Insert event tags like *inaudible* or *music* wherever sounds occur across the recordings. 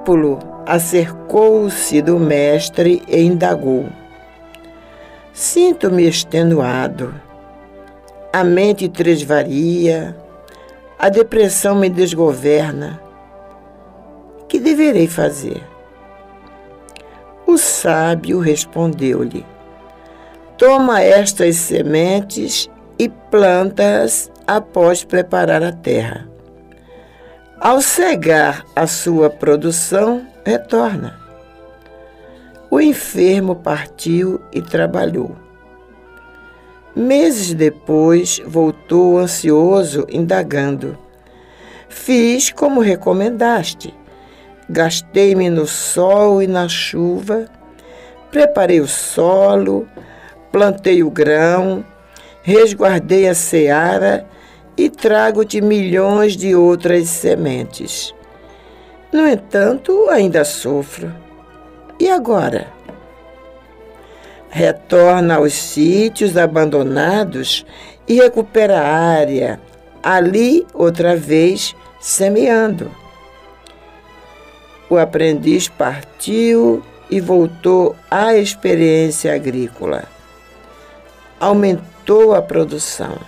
Discípulo acercou-se do mestre e indagou: Sinto-me extenuado, a mente tresvaria, a depressão me desgoverna. Que deverei fazer? O sábio respondeu-lhe: Toma estas sementes e planta-as após preparar a terra. Ao cegar a sua produção, retorna. O enfermo partiu e trabalhou. Meses depois, voltou ansioso, indagando: Fiz como recomendaste. Gastei-me no sol e na chuva, preparei o solo, plantei o grão, resguardei a seara e trago-te milhões de outras sementes. No entanto, ainda sofro. E agora? Retorna aos sítios abandonados e recupera a área, ali outra vez semeando. O aprendiz partiu e voltou à experiência agrícola. Aumentou a produção.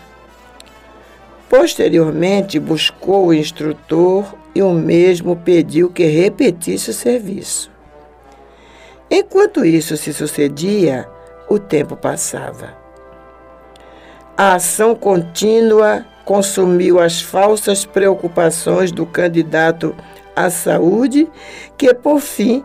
Posteriormente, buscou o instrutor e o mesmo pediu que repetisse o serviço. Enquanto isso se sucedia, o tempo passava. A ação contínua consumiu as falsas preocupações do candidato à saúde, que por fim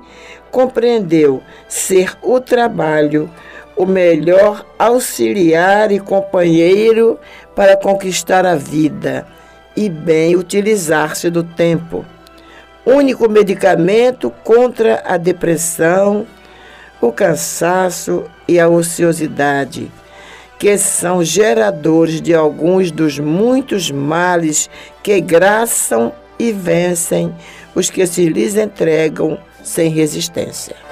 compreendeu ser o trabalho o melhor auxiliar e companheiro para conquistar a vida e bem utilizar-se do tempo. Único medicamento contra a depressão, o cansaço e a ociosidade, que são geradores de alguns dos muitos males que graçam e vencem os que se lhes entregam sem resistência.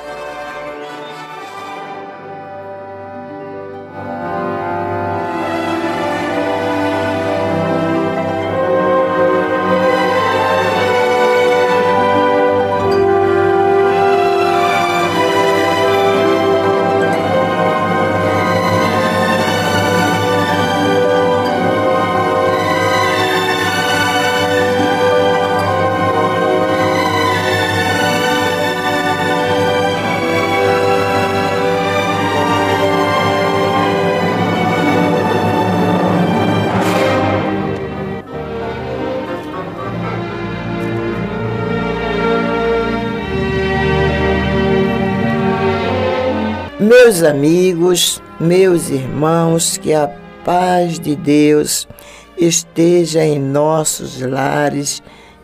Meus amigos, meus irmãos, que a paz de Deus esteja em nossos lares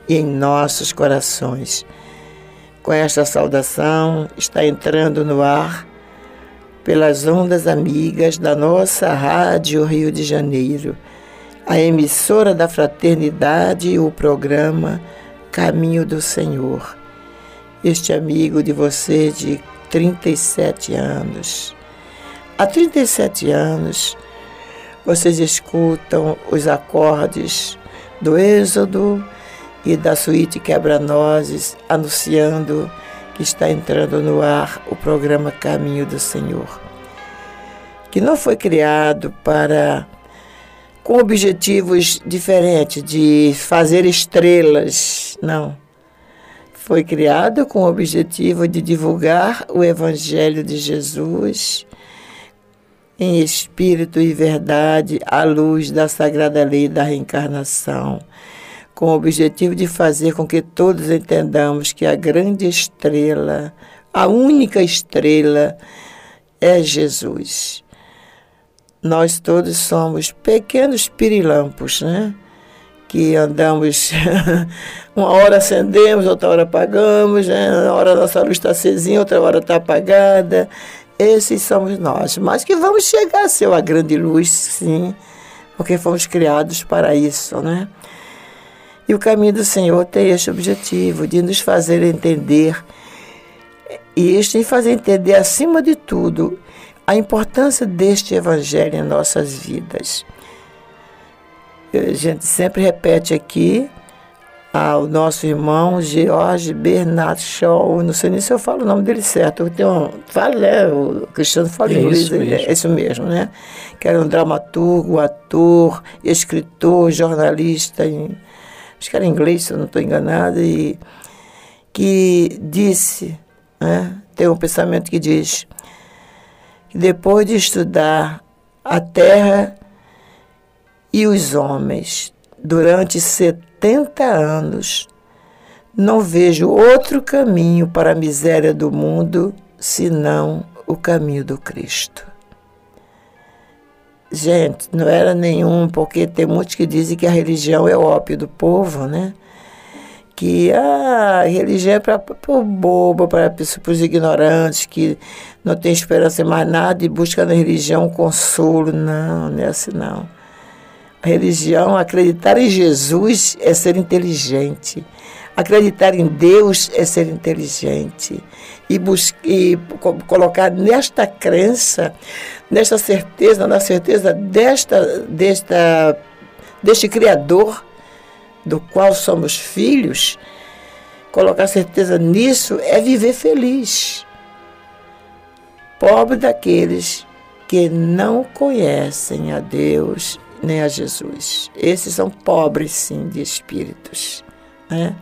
e em nossos corações. Com esta saudação, está entrando no ar, pelas ondas amigas da nossa Rádio Rio de Janeiro, a emissora da Fraternidade e o programa Caminho do Senhor. Este amigo de você de 37 anos. Há 37 anos, vocês escutam os acordes do Êxodo e da suíte Quebra-Nozes anunciando que está entrando no ar o programa Caminho do Senhor, que não foi criado para com objetivos diferentes de fazer estrelas, não foi criado com o objetivo de divulgar o Evangelho de Jesus em espírito e verdade à luz da sagrada lei da reencarnação, com o objetivo de fazer com que todos entendamos que a grande estrela, a única estrela, é Jesus. Nós todos somos pequenos pirilampos, né? Que andamos, *laughs* uma hora acendemos, outra hora apagamos, né? uma hora nossa luz está acesinha, outra hora está apagada. Esses somos nós. Mas que vamos chegar a ser uma grande luz, sim, porque fomos criados para isso, né? E o caminho do Senhor tem este objetivo, de nos fazer entender, e este fazer entender, acima de tudo, a importância deste Evangelho em nossas vidas a gente sempre repete aqui ao nosso irmão George Bernard Shaw, não sei nem se eu falo o nome dele certo, eu tenho, fala, né, o Cristiano fala é inglês, isso mesmo. é isso mesmo, né? Que era um dramaturgo, ator, escritor, jornalista, em, acho que era inglês, se eu não estou enganado, e que disse, né, tem um pensamento que diz que depois de estudar a Terra e os homens durante 70 anos. Não vejo outro caminho para a miséria do mundo senão o caminho do Cristo. Gente, não era nenhum, porque tem muitos que dizem que a religião é o ópio do povo, né? Que a religião é para o bobo, para os ignorantes, que não tem esperança em mais nada e busca na religião consolo. Não, não é assim não. Religião, acreditar em Jesus é ser inteligente. Acreditar em Deus é ser inteligente. E, e colocar nesta crença, nesta certeza, na certeza desta, desta, deste Criador, do qual somos filhos, colocar certeza nisso é viver feliz. Pobre daqueles que não conhecem a Deus nem a Jesus. Esses são pobres, sim, de espíritos. Né?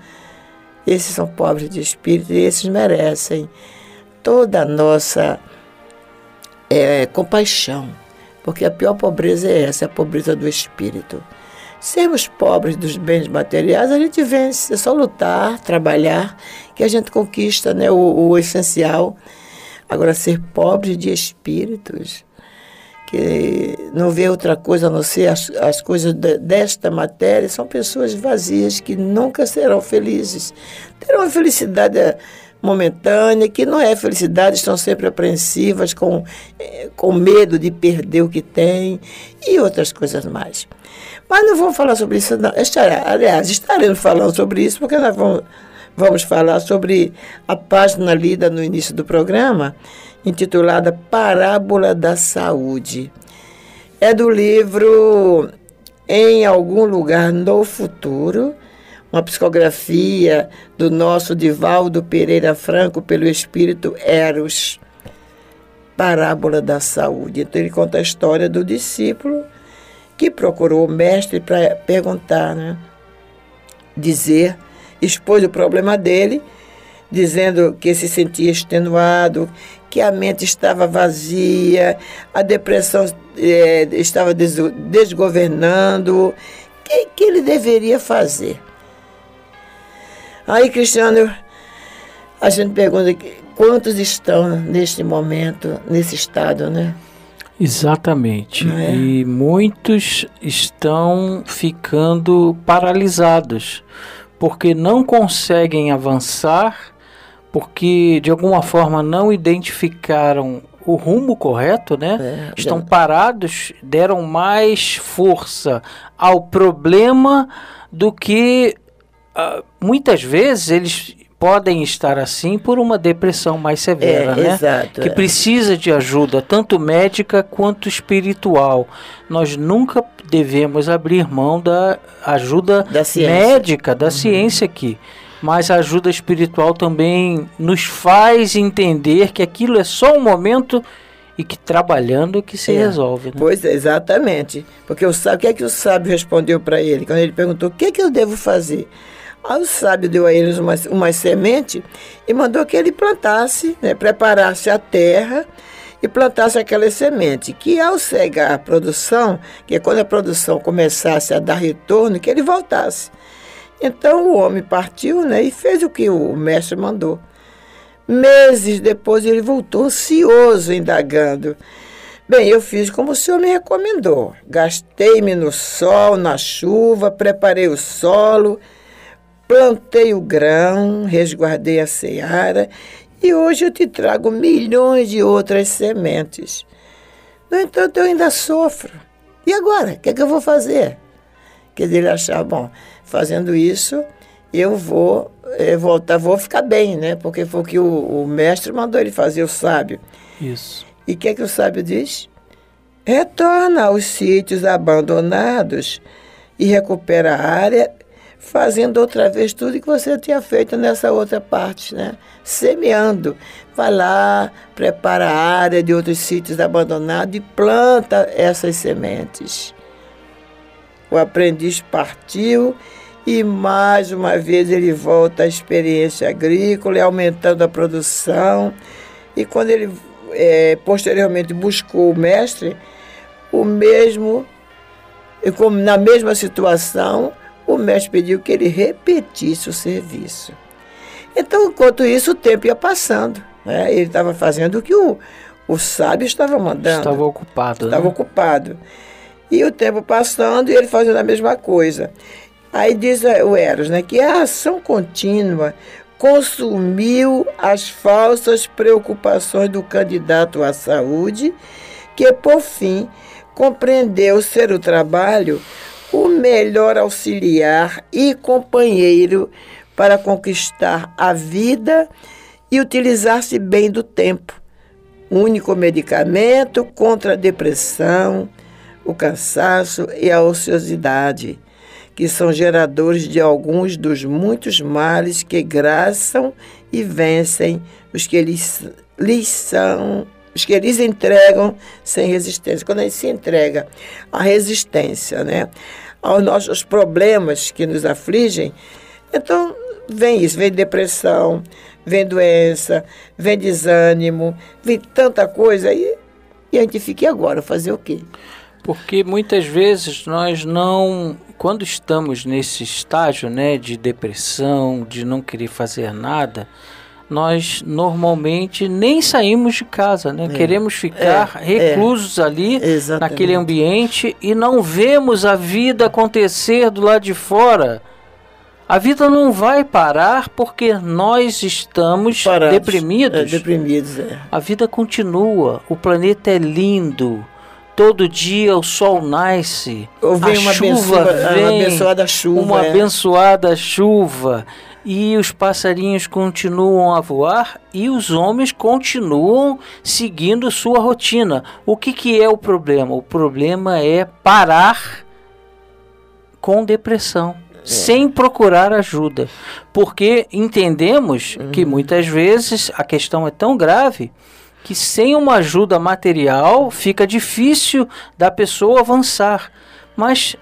Esses são pobres de espírito e esses merecem toda a nossa é, compaixão, porque a pior pobreza é essa, é a pobreza do espírito. Sermos pobres dos bens materiais, a gente vence, é só lutar, trabalhar, que a gente conquista né, o, o essencial. Agora, ser pobre de espíritos, que não vê outra coisa a não ser as, as coisas de, desta matéria, são pessoas vazias que nunca serão felizes. Terão uma felicidade momentânea, que não é felicidade, estão sempre apreensivas, com, eh, com medo de perder o que têm e outras coisas mais. Mas não vamos falar sobre isso, não. Estará, aliás, estaremos falando sobre isso, porque nós vamos, vamos falar sobre a página lida no início do programa intitulada Parábola da Saúde. É do livro Em Algum Lugar no Futuro, uma psicografia do nosso Divaldo Pereira Franco pelo espírito Eros. Parábola da Saúde. Então ele conta a história do discípulo que procurou o mestre para perguntar, né? dizer, expôs o problema dele, dizendo que se sentia extenuado, que a mente estava vazia, a depressão é, estava desgovernando. O que, que ele deveria fazer? Aí Cristiano a gente pergunta quantos estão neste momento, nesse estado, né? Exatamente. É? E muitos estão ficando paralisados porque não conseguem avançar, porque de alguma forma não identificaram o rumo correto, né? É, Estão parados, deram mais força ao problema do que uh, muitas vezes eles podem estar assim por uma depressão mais severa, é, né? Exato, que é. precisa de ajuda, tanto médica quanto espiritual. Nós nunca devemos abrir mão da ajuda da médica, da uhum. ciência aqui. Mas a ajuda espiritual também nos faz entender que aquilo é só um momento e que trabalhando que se é. resolve. Né? Pois é, exatamente. Porque o, sábio, o que é que o sábio respondeu para ele? Quando ele perguntou o que é que eu devo fazer? Aí o sábio deu a eles uma, uma semente e mandou que ele plantasse, né, preparasse a terra e plantasse aquela semente, que ao cegar a produção, que é quando a produção começasse a dar retorno, que ele voltasse. Então o homem partiu né, e fez o que o mestre mandou. Meses depois ele voltou ansioso, indagando. Bem, eu fiz como o senhor me recomendou. Gastei-me no sol, na chuva, preparei o solo plantei o grão, resguardei a seara e hoje eu te trago milhões de outras sementes. No entanto, eu ainda sofro. E agora? O que é que eu vou fazer? Quer dizer, ele achava, bom, fazendo isso, eu vou é, voltar, vou ficar bem, né? Porque foi o que o, o mestre mandou ele fazer, o sábio. Isso. E o que é que o sábio diz? Retorna aos sítios abandonados e recupera a área fazendo outra vez tudo que você tinha feito nessa outra parte, né? Semeando. Vai lá, prepara a área de outros sítios abandonados e planta essas sementes. O aprendiz partiu e mais uma vez ele volta à experiência agrícola, aumentando a produção. E quando ele é, posteriormente buscou o mestre, o mesmo, como na mesma situação, o mestre pediu que ele repetisse o serviço. Então, enquanto isso, o tempo ia passando. Né? Ele estava fazendo o que o, o sábio estava mandando. Estava ocupado. Estava né? ocupado. E o tempo passando e ele fazendo a mesma coisa. Aí diz o Eros né, que a ação contínua consumiu as falsas preocupações do candidato à saúde, que por fim compreendeu ser o trabalho o melhor auxiliar e companheiro para conquistar a vida e utilizar-se bem do tempo. Único medicamento contra a depressão, o cansaço e a ociosidade, que são geradores de alguns dos muitos males que graçam e vencem os que lhes, lhes são os que eles entregam sem resistência. Quando a gente se entrega à resistência, né, aos nossos problemas que nos afligem, então vem isso, vem depressão, vem doença, vem desânimo, vem tanta coisa e, e a gente fica e agora fazer o quê? Porque muitas vezes nós não, quando estamos nesse estágio, né, de depressão, de não querer fazer nada, nós normalmente nem saímos de casa, né? É, Queremos ficar é, reclusos é, ali exatamente. naquele ambiente e não vemos a vida acontecer do lado de fora. A vida não vai parar porque nós estamos Parados, deprimidos. É, deprimidos, é. A vida continua. O planeta é lindo. Todo dia o sol nasce. Ou vem a uma chuva vem, uma abençoada chuva. Uma é. abençoada chuva e os passarinhos continuam a voar e os homens continuam seguindo sua rotina. O que, que é o problema? O problema é parar com depressão. É. Sem procurar ajuda, porque entendemos uhum. que muitas vezes a questão é tão grave que sem uma ajuda material fica difícil da pessoa avançar. Mas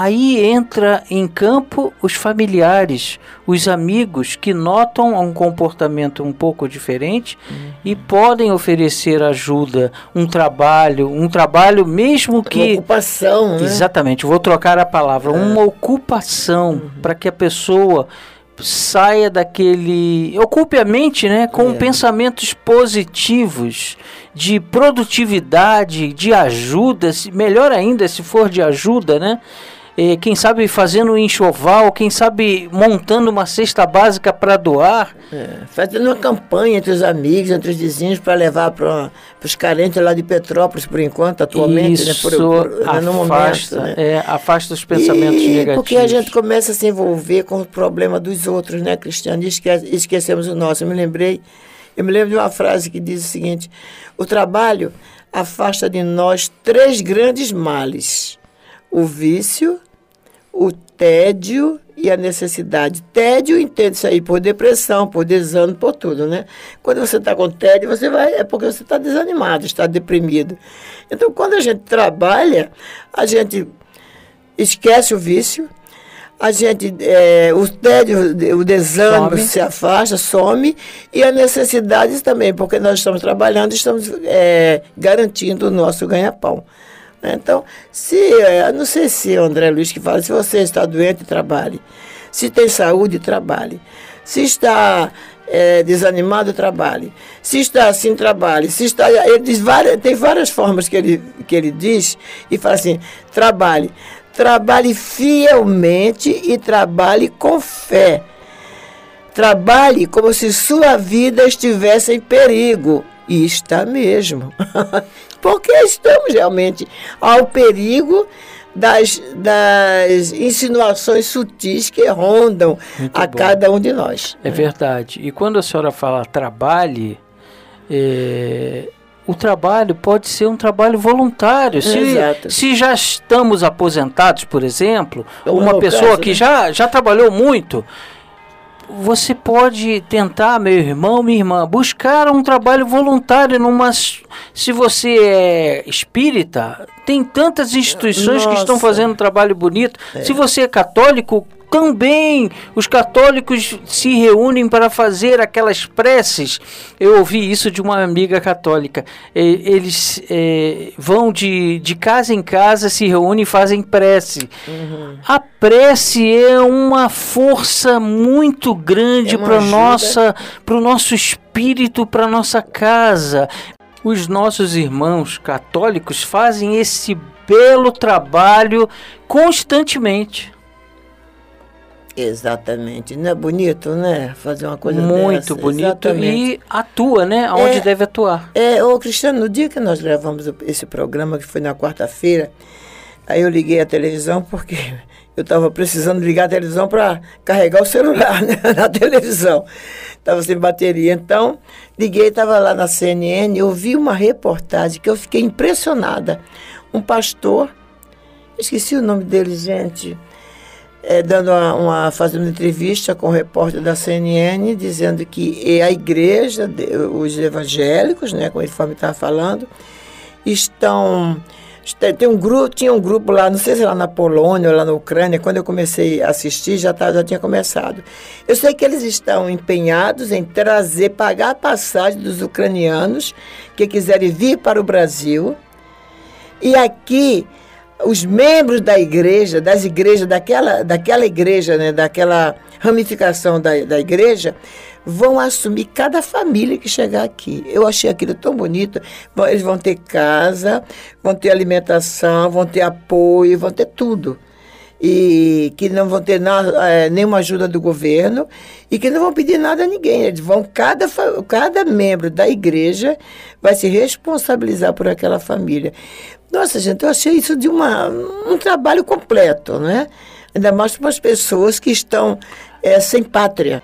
Aí entra em campo os familiares, os amigos que notam um comportamento um pouco diferente uhum. e podem oferecer ajuda, um trabalho, um trabalho mesmo que uma ocupação, né? Exatamente, vou trocar a palavra, é. uma ocupação uhum. para que a pessoa saia daquele. ocupe a mente né, com é. pensamentos positivos, de produtividade, de ajuda, melhor ainda se for de ajuda, né? Eh, quem sabe fazendo um enxoval, quem sabe montando uma cesta básica para doar. É, fazendo uma campanha entre os amigos, entre os vizinhos, para levar para os carentes lá de Petrópolis, por enquanto, atualmente. Né, Isso, né, por, por, afasta, no momento, né? é, afasta os pensamentos e, negativos. Porque a gente começa a se envolver com o problema dos outros, né, Cristiano? E esquece, esquecemos o nosso. Eu me lembrei, eu me lembro de uma frase que diz o seguinte: o trabalho afasta de nós três grandes males: o vício, o tédio e a necessidade. Tédio entende isso aí por depressão, por desânimo, por tudo, né? Quando você está com tédio, você vai é porque você está desanimado, está deprimido. Então, quando a gente trabalha, a gente esquece o vício, a gente é, o tédio, o desânimo some. se afasta, some e a necessidade também, porque nós estamos trabalhando, estamos é, garantindo o nosso ganha-pão. Né? Então, se, é, não sei se é o André Luiz que fala, se você está doente, trabalhe. Se tem saúde, trabalhe. Se está é, desanimado, trabalhe. Se está assim, trabalhe. Se está, ele diz várias, tem várias formas que ele, que ele diz e fala assim: trabalhe. Trabalhe fielmente e trabalhe com fé. Trabalhe como se sua vida estivesse em perigo. E está mesmo. *laughs* porque estamos realmente ao perigo das, das insinuações sutis que rondam Muito a bom. cada um de nós. É né? verdade. E quando a senhora fala trabalhe, é, o trabalho pode ser um trabalho voluntário. Se, Exato. se já estamos aposentados, por exemplo, uma pessoa caso, que né? já, já trabalhou muito você pode tentar, meu irmão, minha irmã, buscar um trabalho voluntário numa. Se você é espírita, tem tantas instituições Nossa. que estão fazendo um trabalho bonito. É. Se você é católico, também os católicos se reúnem para fazer aquelas preces. Eu ouvi isso de uma amiga católica. Eles é, vão de, de casa em casa, se reúnem e fazem prece. Uhum. A prece é uma força muito grande é para o nosso espírito, para nossa casa. Os nossos irmãos católicos fazem esse belo trabalho constantemente. Exatamente. Não é bonito, né? Fazer uma coisa Muito dessa. bonito Exatamente. e atua, né? Onde é, deve atuar. É, ô Cristiano, no dia que nós gravamos esse programa, que foi na quarta-feira, aí eu liguei a televisão porque *laughs* eu estava precisando ligar a televisão para carregar o celular *laughs* né? na televisão. Estava sem bateria. Então, liguei, estava lá na CNN, eu vi uma reportagem que eu fiquei impressionada. Um pastor, esqueci o nome dele, gente é, dando uma, uma, fazendo entrevista com o repórter da CNN, dizendo que a igreja, os evangélicos, né, conforme estava falando, estão tem um grupo, tinha um grupo lá, não sei se lá na Polônia ou lá na Ucrânia, quando eu comecei a assistir, já, tá, já tinha começado. Eu sei que eles estão empenhados em trazer, pagar a passagem dos ucranianos que quiserem vir para o Brasil. E aqui os membros da igreja, das igrejas, daquela, daquela igreja, né, daquela ramificação da, da igreja, vão assumir cada família que chegar aqui. Eu achei aquilo tão bonito. Eles vão ter casa, vão ter alimentação, vão ter apoio, vão ter tudo e que não vão ter nada, é, nenhuma ajuda do governo e que não vão pedir nada a ninguém. Eles vão, cada, cada membro da igreja vai se responsabilizar por aquela família. Nossa, gente, eu achei isso de uma, um trabalho completo, né? Ainda mais para as pessoas que estão é, sem pátria.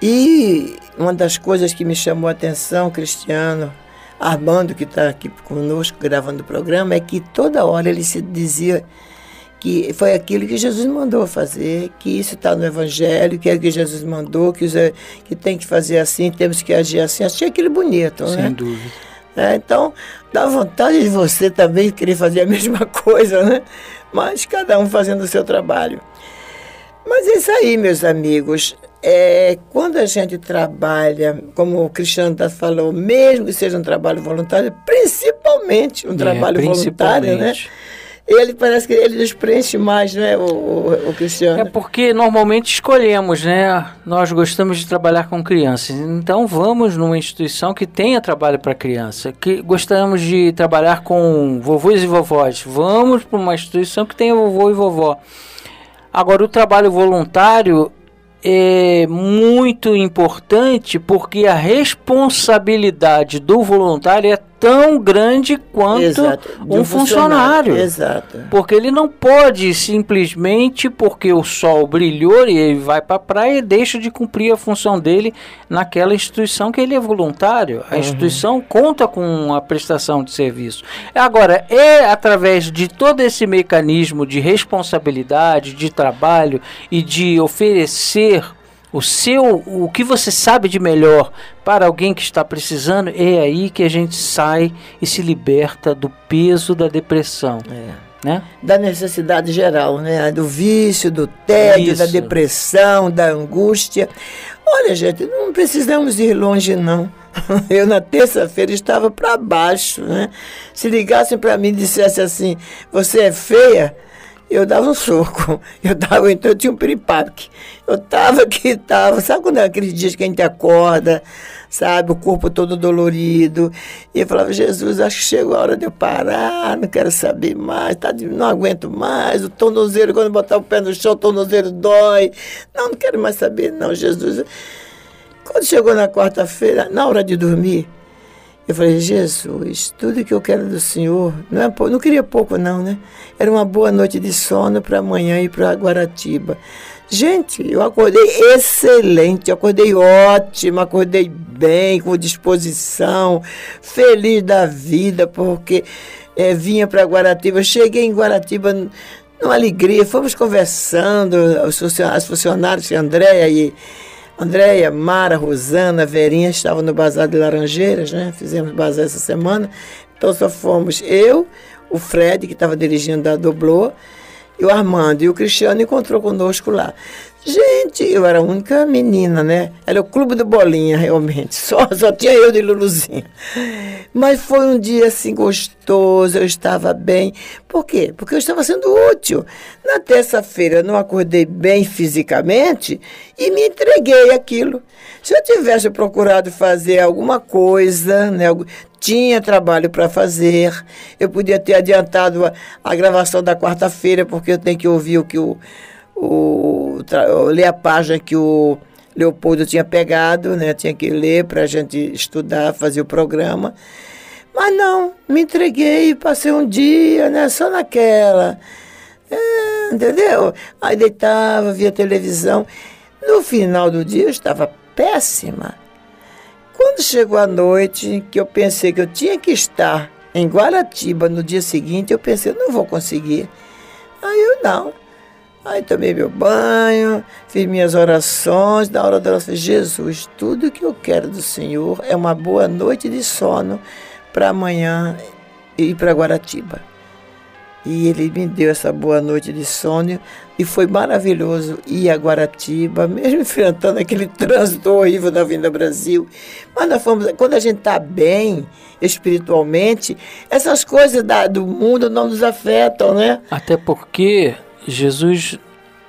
E uma das coisas que me chamou a atenção, Cristiano, Armando, que está aqui conosco gravando o programa, é que toda hora ele se dizia que foi aquilo que Jesus mandou fazer, que isso está no Evangelho, que é o que Jesus mandou, que, que tem que fazer assim, temos que agir assim. Achei aquilo bonito, Sem né? dúvida. É, então, dá vontade de você também querer fazer a *laughs* mesma coisa, né? Mas cada um fazendo o seu trabalho. Mas é isso aí, meus amigos. É, quando a gente trabalha, como o Cristiano tá falou, mesmo que seja um trabalho voluntário, principalmente um é, trabalho principalmente. voluntário, né? Ele parece que ele nos preenche mais, né, o, o, o, Cristiano? É porque normalmente escolhemos, né? Nós gostamos de trabalhar com crianças. Então vamos numa instituição que tenha trabalho para criança. Que gostamos de trabalhar com vovôs e vovós. Vamos para uma instituição que tenha vovô e vovó. Agora o trabalho voluntário é muito importante porque a responsabilidade do voluntário é tão grande quanto Exato, um, funcionário. funcionário. Exato. Porque ele não pode simplesmente porque o sol brilhou e ele vai para a praia e deixa de cumprir a função dele naquela instituição que ele é voluntário. A uhum. instituição conta com a prestação de serviço. Agora, é através de todo esse mecanismo de responsabilidade, de trabalho e de oferecer o seu, o que você sabe de melhor para alguém que está precisando, é aí que a gente sai e se liberta do peso da depressão. É. Né? Da necessidade geral, né? Do vício, do tédio, Isso. da depressão, da angústia. Olha, gente, não precisamos ir longe, não. *laughs* Eu, na terça-feira, estava para baixo, né? Se ligassem para mim e dissessem assim: Você é feia? Eu dava um soco. *laughs* Eu dava, então eu tinha um piripaque. Eu tava *laughs* que tava, sabe quando é aqueles dias que a gente acorda, sabe, o corpo todo dolorido. E eu falava, Jesus, acho que chegou a hora de eu parar, não quero saber mais, tá, não aguento mais, o tornozelo, quando botar o pé no chão, o tornozelo dói. Não, não quero mais saber, não, Jesus. Quando chegou na quarta-feira, na hora de dormir, eu falei, Jesus, tudo que eu quero do Senhor, não, é, não queria pouco não, né? Era uma boa noite de sono para amanhã ir para Guaratiba. Gente, eu acordei excelente, acordei ótimo, acordei bem, com disposição, feliz da vida, porque é, vinha para Guaratiba. Cheguei em Guaratiba numa alegria, fomos conversando, os funcionários, Andréia e Andréia, Mara, Rosana, Verinha estavam no Bazar de Laranjeiras, né? Fizemos bazar essa semana. Então só fomos eu, o Fred, que estava dirigindo a Doblô, e o Armando. E o Cristiano encontrou conosco lá. Gente, eu era a única menina, né? Era o clube do Bolinha, realmente. *laughs* Só, só tinha eu de Luluzinha. Mas foi um dia assim gostoso, eu estava bem. Por quê? Porque eu estava sendo útil. Na terça-feira eu não acordei bem fisicamente e me entreguei aquilo. Se eu tivesse procurado fazer alguma coisa, né, tinha trabalho para fazer, eu podia ter adiantado a, a gravação da quarta-feira, porque eu tenho que ouvir o que o o, ler a página que o Leopoldo tinha pegado, né? Tinha que ler para a gente estudar, fazer o programa. Mas não, me entreguei, passei um dia, né? Só naquela. É, entendeu? Aí deitava, via televisão. No final do dia eu estava péssima. Quando chegou a noite, que eu pensei que eu tinha que estar em Guaratiba no dia seguinte, eu pensei, não vou conseguir. Aí eu não. Aí tomei meu banho, fiz minhas orações. Na hora da oração, Jesus, tudo que eu quero do Senhor é uma boa noite de sono para amanhã ir para Guaratiba. E ele me deu essa boa noite de sono e foi maravilhoso ir a Guaratiba, *laughs* mesmo enfrentando aquele trânsito horrível da Vinda Brasil. Mas nós fomos, quando a gente está bem espiritualmente, essas coisas da, do mundo não nos afetam, né? Até porque Jesus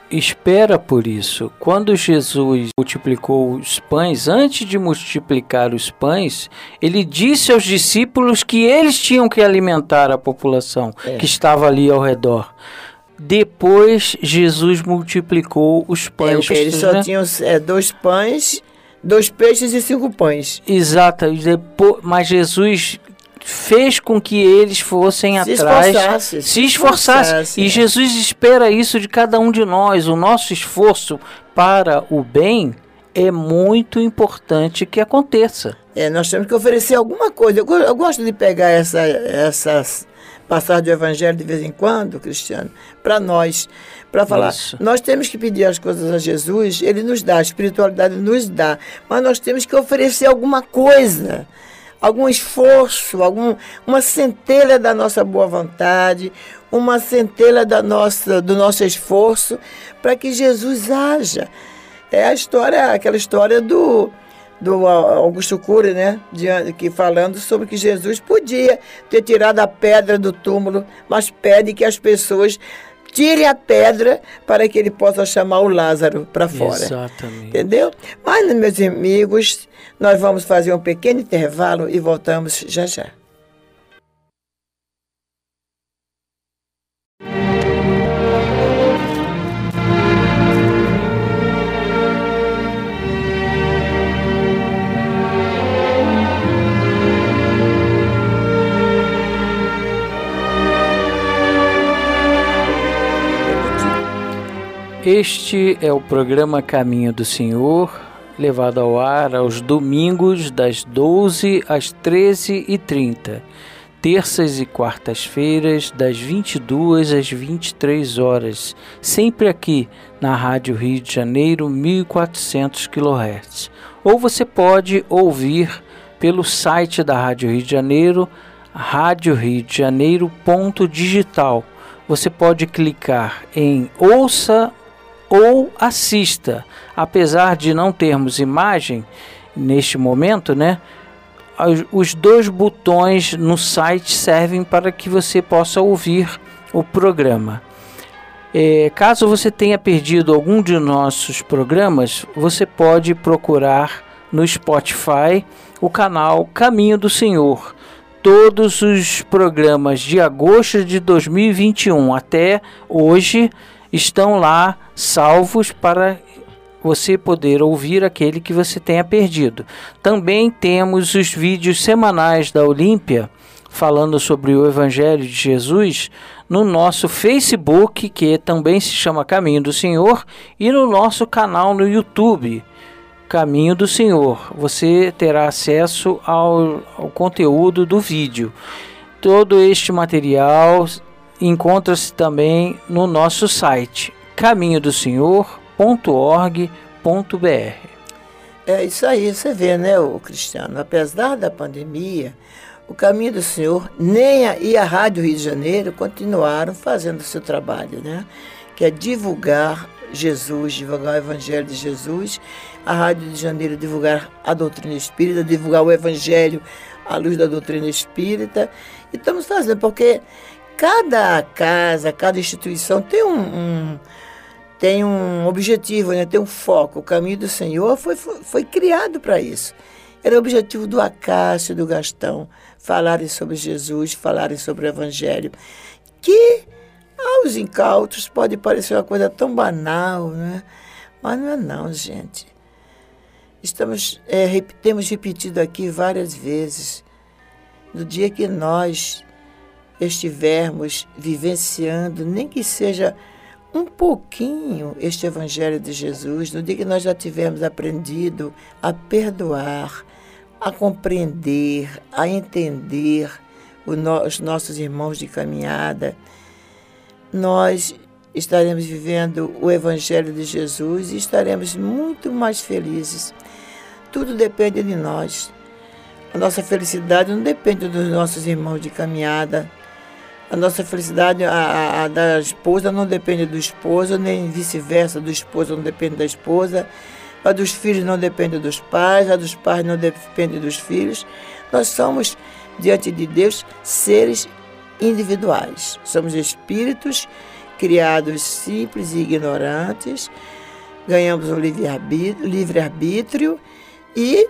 espera por isso. Quando Jesus multiplicou os pães, antes de multiplicar os pães, ele disse aos discípulos que eles tinham que alimentar a população é. que estava ali ao redor. Depois Jesus multiplicou os pães. É, eles só né? tinham é, dois pães, dois peixes e cinco pães. Exato. Depois, mas Jesus fez com que eles fossem se atrás, esforçasse, se, se esforçasse. E é. Jesus espera isso de cada um de nós. O nosso esforço para o bem é muito importante que aconteça. É, nós temos que oferecer alguma coisa. Eu, eu gosto de pegar essa, essas passagens do Evangelho de vez em quando, Cristiano, para nós, para falar. Isso. Nós temos que pedir as coisas a Jesus, Ele nos dá, a espiritualidade nos dá, mas nós temos que oferecer alguma coisa algum esforço, algum, uma centelha da nossa boa vontade, uma centelha da nossa, do nosso esforço para que Jesus haja. É a história, aquela história do, do Augusto Cury, né? De, que falando sobre que Jesus podia ter tirado a pedra do túmulo, mas pede que as pessoas tirem a pedra para que ele possa chamar o Lázaro para fora. Exatamente. Entendeu? Mas, meus amigos, nós vamos fazer um pequeno intervalo e voltamos já já. Este é o programa Caminho do Senhor, levado ao ar aos domingos das 12 às 13h30, terças e quartas-feiras das 22 às 23 horas, sempre aqui na Rádio Rio de Janeiro 1400 kHz. Ou você pode ouvir pelo site da Rádio Rio de Janeiro, rádio Rio de Janeiro ponto digital. Você pode clicar em ouça ou assista. Apesar de não termos imagem neste momento, né? Os dois botões no site servem para que você possa ouvir o programa. É, caso você tenha perdido algum de nossos programas, você pode procurar no Spotify o canal Caminho do Senhor. Todos os programas de agosto de 2021 até hoje estão lá salvos para você poder ouvir aquele que você tenha perdido. Também temos os vídeos semanais da Olímpia falando sobre o Evangelho de Jesus no nosso Facebook, que também se chama Caminho do Senhor, e no nosso canal no YouTube, Caminho do Senhor. Você terá acesso ao, ao conteúdo do vídeo. Todo este material encontra-se também no nosso site caminhodosenhor.org.br. É isso aí, você vê, né, o Cristiano? Apesar da pandemia, o Caminho do Senhor nem a, e a Rádio Rio de Janeiro continuaram fazendo o seu trabalho, né? Que é divulgar Jesus, divulgar o Evangelho de Jesus. A Rádio de Janeiro divulgar a doutrina espírita, divulgar o Evangelho à luz da doutrina espírita. E estamos fazendo, porque cada casa, cada instituição tem um, um tem um objetivo, né? tem um foco. O caminho do Senhor foi, foi, foi criado para isso. Era o objetivo do Acácio, do Gastão, falarem sobre Jesus, falarem sobre o Evangelho, que aos incautos pode parecer uma coisa tão banal, né? mas não é não, gente. Estamos, é, temos repetido aqui várias vezes, no dia que nós estivermos vivenciando, nem que seja um pouquinho este Evangelho de Jesus, no dia que nós já tivermos aprendido a perdoar, a compreender, a entender os nossos irmãos de caminhada, nós estaremos vivendo o Evangelho de Jesus e estaremos muito mais felizes. Tudo depende de nós. A nossa felicidade não depende dos nossos irmãos de caminhada, a nossa felicidade, a, a, da esposa não depende do esposo, nem vice-versa, do esposo não depende da esposa, a dos filhos não depende dos pais, a dos pais não depende dos filhos. Nós somos, diante de Deus, seres individuais. Somos espíritos criados simples e ignorantes, ganhamos um livre-arbítrio livre e,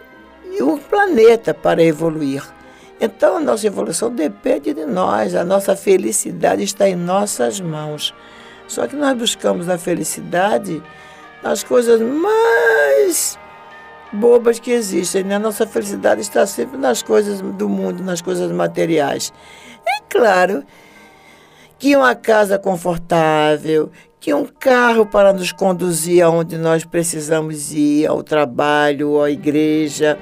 e um planeta para evoluir. Então a nossa evolução depende de nós, a nossa felicidade está em nossas mãos. Só que nós buscamos a felicidade nas coisas mais bobas que existem. Né? A nossa felicidade está sempre nas coisas do mundo, nas coisas materiais. É claro que uma casa confortável, que um carro para nos conduzir aonde nós precisamos ir, ao trabalho, à igreja,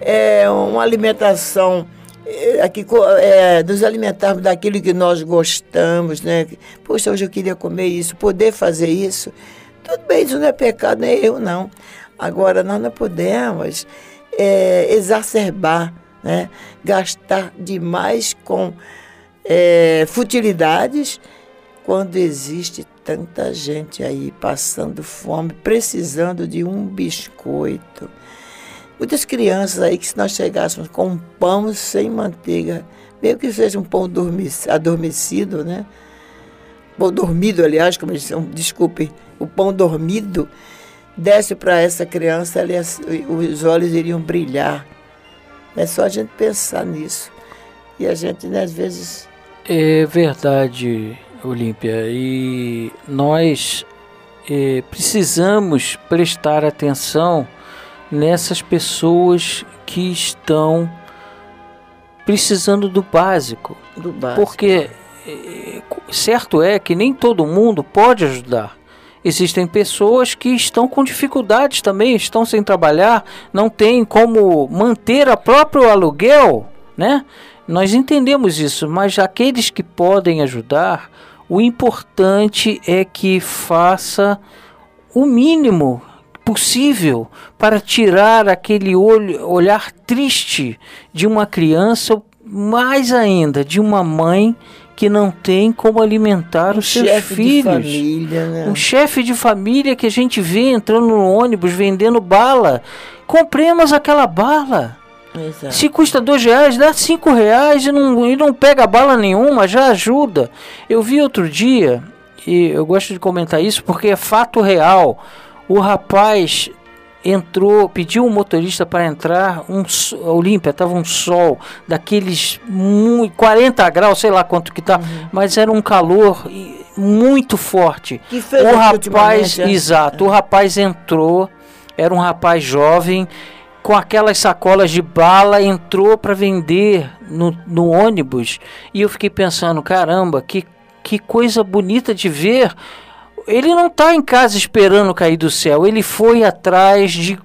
é uma alimentação é, aqui é, nos alimentarmos daquilo que nós gostamos, né? Poxa, hoje eu queria comer isso, poder fazer isso. Tudo bem, isso não é pecado, nem eu não. Agora, nós não podemos é, exacerbar, né? gastar demais com é, futilidades quando existe tanta gente aí passando fome, precisando de um biscoito muitas crianças aí que se nós chegássemos com um pão sem manteiga, mesmo que seja um pão adormecido, né? Pão dormido, aliás, como eles dizem, desculpe, o pão dormido, desce para essa criança, ela, os olhos iriam brilhar. É só a gente pensar nisso. E a gente, né, às vezes. É verdade, Olímpia. E nós é, precisamos prestar atenção nessas pessoas que estão precisando do básico. Do básico. Porque é, certo é que nem todo mundo pode ajudar. Existem pessoas que estão com dificuldades também, estão sem trabalhar, não tem como manter a próprio aluguel, né? Nós entendemos isso, mas aqueles que podem ajudar, o importante é que faça o mínimo possível para tirar aquele olho, olhar triste de uma criança, mais ainda de uma mãe que não tem como alimentar os seus filhos. Família, né? Um chefe de família que a gente vê entrando no ônibus vendendo bala. Compremos aquela bala. Exato. Se custa dois reais, dá cinco reais e não, e não pega bala nenhuma, já ajuda. Eu vi outro dia, e eu gosto de comentar isso porque é fato real. O rapaz entrou, pediu um motorista para entrar, um Olímpia tava um sol daqueles muito, 40 graus, sei lá quanto que tá, uhum. mas era um calor muito forte. Que o rapaz, é? exato, é. o rapaz entrou, era um rapaz jovem com aquelas sacolas de bala, entrou para vender no, no ônibus. E eu fiquei pensando, caramba, que, que coisa bonita de ver. Ele não está em casa esperando cair do céu, ele foi atrás de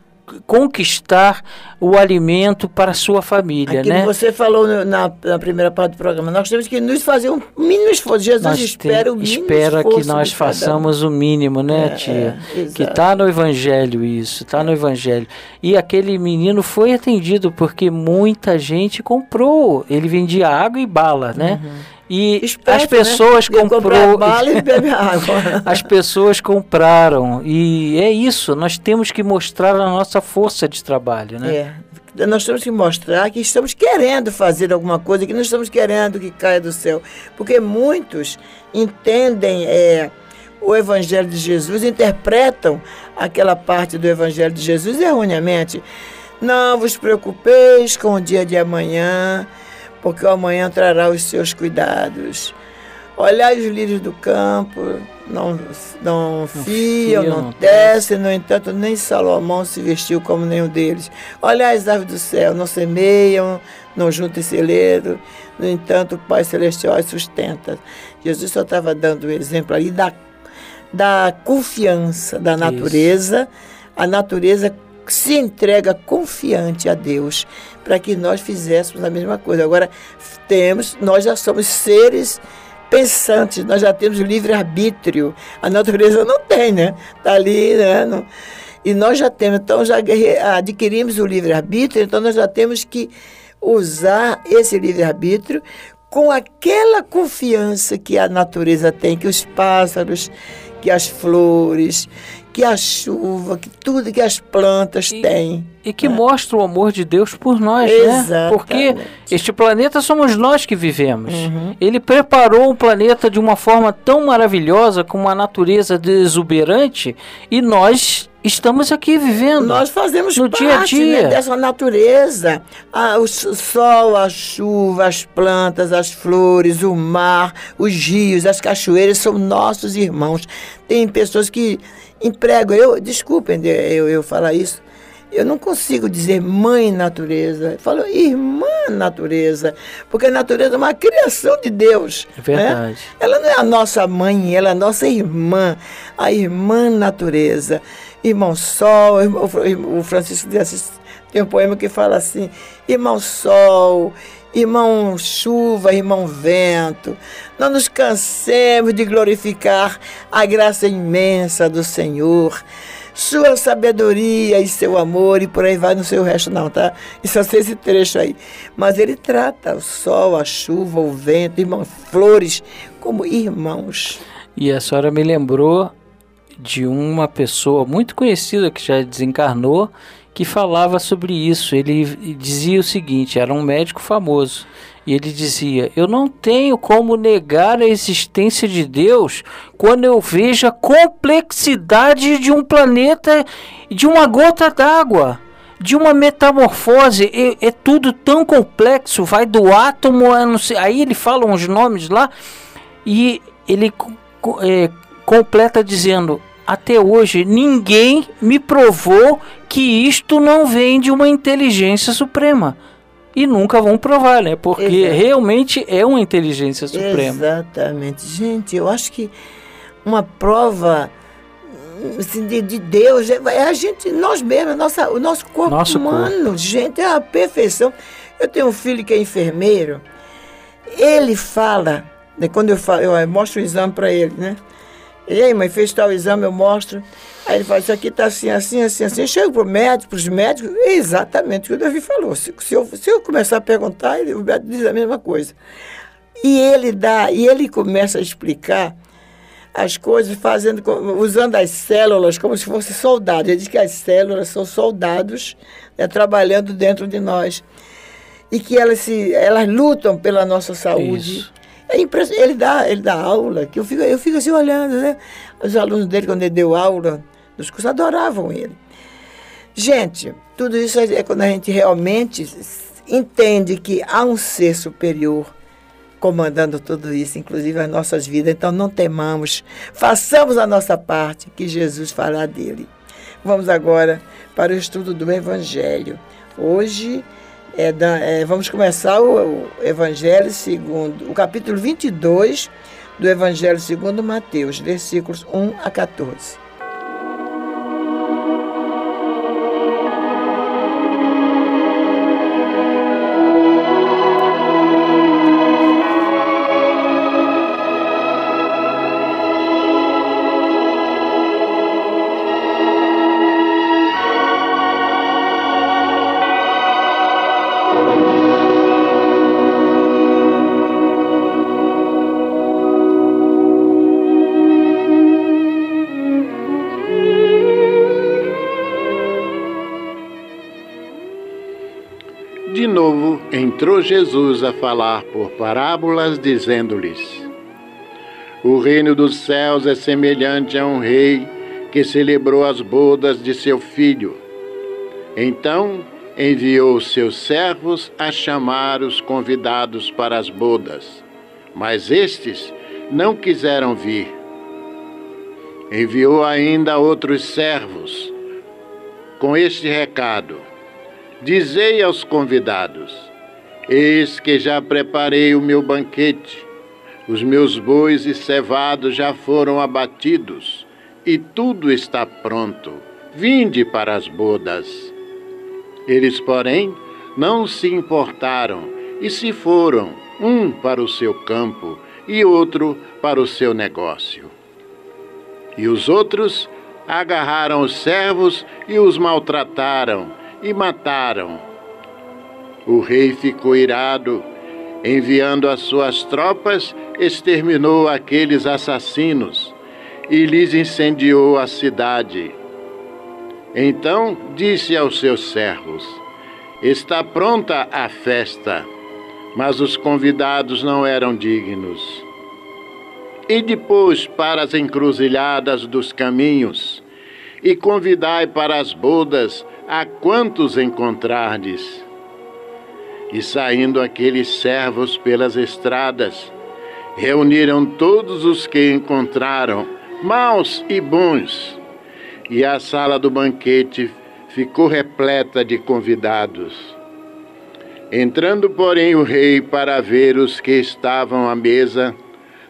conquistar o alimento para a sua família, Aquilo né? Você falou na, na, primeira parte do programa. Nós temos que nos fazer um mínimo esforço. Jesus nós espera o mínimo espera esforço que nós façamos o mínimo, né, é, tia? É, que está no Evangelho isso, está no Evangelho. E aquele menino foi atendido porque muita gente comprou. Ele vendia água e bala, né? Uhum. E as pessoas né? comprou e *laughs* as pessoas compraram e é isso. Nós temos que mostrar a nossa força de trabalho, né? É. Nós temos que mostrar que estamos querendo fazer alguma coisa, que não estamos querendo que caia do céu, porque muitos entendem é, o Evangelho de Jesus, interpretam aquela parte do Evangelho de Jesus erroneamente. Não vos preocupeis com o dia de amanhã porque o amanhã trará os seus cuidados. Olhai os lírios do campo, não, não fiam, não, não tecem, no entanto, nem Salomão se vestiu como nenhum deles. Olhai as aves do céu, não semeiam, não juntam celeiro, no entanto, o Pai Celestial as sustenta. Jesus só estava dando o exemplo ali da, da confiança da natureza. Isso. A natureza se entrega confiante a Deus para que nós fizéssemos a mesma coisa. Agora temos, nós já somos seres pensantes, nós já temos livre arbítrio. A natureza não tem, né? Está ali, né? Não, e nós já temos, então já adquirimos o livre arbítrio, então nós já temos que usar esse livre arbítrio com aquela confiança que a natureza tem, que os pássaros, que as flores, que a chuva, que tudo que as plantas e, têm. E que né? mostra o amor de Deus por nós, Exatamente. né? Porque este planeta somos nós que vivemos. Uhum. Ele preparou o planeta de uma forma tão maravilhosa, com uma natureza exuberante, e nós estamos aqui vivendo. Nós fazemos no parte dia a dia. Né, dessa natureza. Ah, o sol, a chuva, as plantas, as flores, o mar, os rios, as cachoeiras são nossos irmãos. Tem pessoas que emprego. Eu, desculpem eu, eu falar isso. Eu não consigo dizer mãe natureza. Eu falo irmã natureza. Porque a natureza é uma criação de Deus. É verdade. Né? Ela não é a nossa mãe, ela é a nossa irmã. A irmã natureza. Irmão Sol, o Francisco de Assis tem um poema que fala assim: Irmão Sol, irmão chuva, irmão vento, não nos cansemos de glorificar a graça imensa do Senhor, sua sabedoria e seu amor, e por aí vai no seu resto, não, tá? E só sei esse trecho aí. Mas ele trata o sol, a chuva, o vento, irmão, flores, como irmãos. E a senhora me lembrou de uma pessoa muito conhecida que já desencarnou que falava sobre isso. Ele dizia o seguinte: era um médico famoso. E ele dizia: Eu não tenho como negar a existência de Deus quando eu vejo a complexidade de um planeta, de uma gota d'água, de uma metamorfose. É, é, tudo tão complexo, vai do átomo a não sei. Aí ele fala uns nomes lá e ele é, completa dizendo: Até hoje ninguém me provou que isto não vem de uma inteligência suprema e nunca vão provar, né? Porque realmente é uma inteligência suprema. Exatamente. Gente, eu acho que uma prova assim, de, de, Deus é, é a gente, nós mesmos, nossa, o nosso corpo nosso humano, corpo. gente, é a perfeição. Eu tenho um filho que é enfermeiro, ele fala, né, quando eu, falo, eu mostro o exame para ele, né? E aí, mãe, fez tal exame, eu mostro. Aí ele fala, isso aqui está assim, assim, assim, assim. Eu chego para o médico, para os médicos, é exatamente o que o Davi falou. Se, se, eu, se eu começar a perguntar, ele, o médico diz a mesma coisa. E ele dá, e ele começa a explicar as coisas fazendo, usando as células como se fossem soldados. Ele diz que as células são soldados né, trabalhando dentro de nós. E que elas, se, elas lutam pela nossa saúde. Isso. É. Ele dá, ele dá aula, que eu fico, eu fico assim olhando, né? Os alunos dele, quando ele deu aula, os cursos adoravam ele. Gente, tudo isso é quando a gente realmente entende que há um ser superior comandando tudo isso, inclusive as nossas vidas. Então não temamos, façamos a nossa parte, que Jesus fará dele. Vamos agora para o estudo do Evangelho. Hoje é é, vamos começar o, o, Evangelho segundo, o capítulo 22 do Evangelho segundo Mateus, versículos 1 a 14. Entrou Jesus a falar por parábolas, dizendo-lhes: O reino dos céus é semelhante a um rei que celebrou as bodas de seu filho. Então enviou seus servos a chamar os convidados para as bodas, mas estes não quiseram vir. Enviou ainda outros servos com este recado: Dizei aos convidados: Eis que já preparei o meu banquete, os meus bois e cevados já foram abatidos, e tudo está pronto. Vinde para as bodas. Eles, porém, não se importaram e se foram, um para o seu campo e outro para o seu negócio. E os outros agarraram os servos e os maltrataram e mataram o rei ficou irado, enviando as suas tropas, exterminou aqueles assassinos e lhes incendiou a cidade. Então disse aos seus servos: Está pronta a festa, mas os convidados não eram dignos. E depois para as encruzilhadas dos caminhos, e convidai para as bodas a quantos encontrardes. E saindo aqueles servos pelas estradas, reuniram todos os que encontraram, maus e bons, e a sala do banquete ficou repleta de convidados. Entrando, porém, o rei para ver os que estavam à mesa,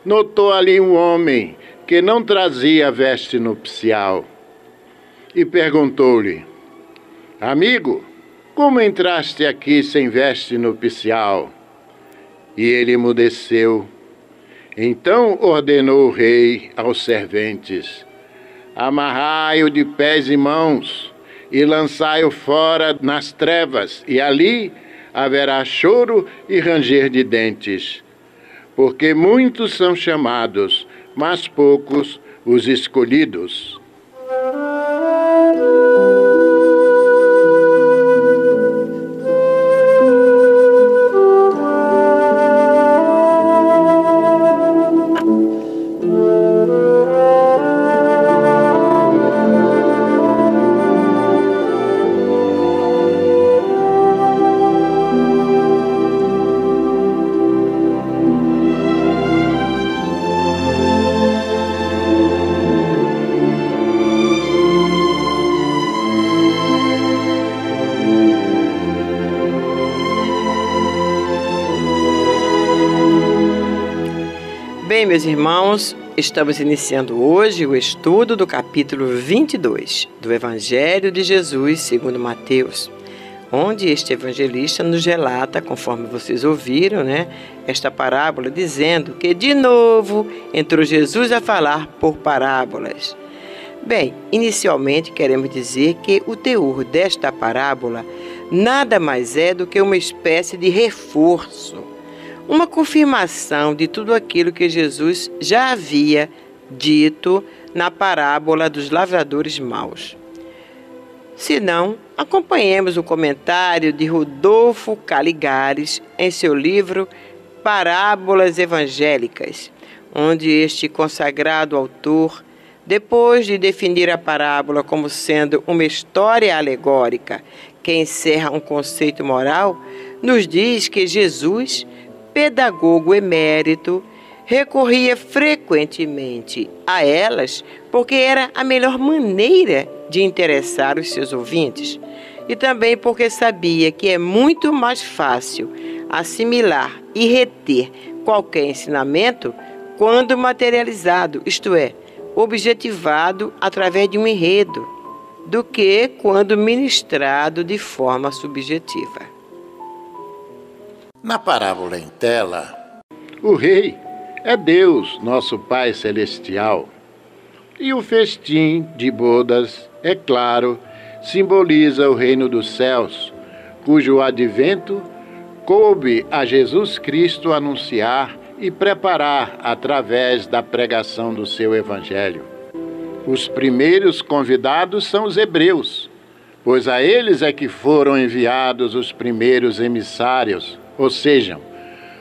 notou ali um homem que não trazia veste nupcial e perguntou-lhe: Amigo, como entraste aqui sem veste nupcial? E ele emudeceu. Então ordenou o rei aos serventes: Amarrai-o de pés e mãos e lançai-o fora nas trevas, e ali haverá choro e ranger de dentes. Porque muitos são chamados, mas poucos os escolhidos. Meus irmãos, estamos iniciando hoje o estudo do capítulo 22 do Evangelho de Jesus segundo Mateus, onde este evangelista nos relata, conforme vocês ouviram, né, esta parábola dizendo que de novo entrou Jesus a falar por parábolas. Bem, inicialmente queremos dizer que o teor desta parábola nada mais é do que uma espécie de reforço, uma confirmação de tudo aquilo que Jesus já havia dito na parábola dos lavradores maus. Se não, acompanhemos o comentário de Rodolfo Caligares em seu livro Parábolas Evangélicas, onde este consagrado autor depois de definir a parábola como sendo uma história alegórica que encerra um conceito moral, nos diz que Jesus, pedagogo emérito, recorria frequentemente a elas porque era a melhor maneira de interessar os seus ouvintes e também porque sabia que é muito mais fácil assimilar e reter qualquer ensinamento quando materializado, isto é, objetivado através de um enredo, do que quando ministrado de forma subjetiva. Na parábola em tela, o rei é Deus, nosso Pai Celestial. E o festim de bodas, é claro, simboliza o reino dos céus, cujo advento coube a Jesus Cristo anunciar e preparar através da pregação do seu Evangelho. Os primeiros convidados são os hebreus, pois a eles é que foram enviados os primeiros emissários, ou seja,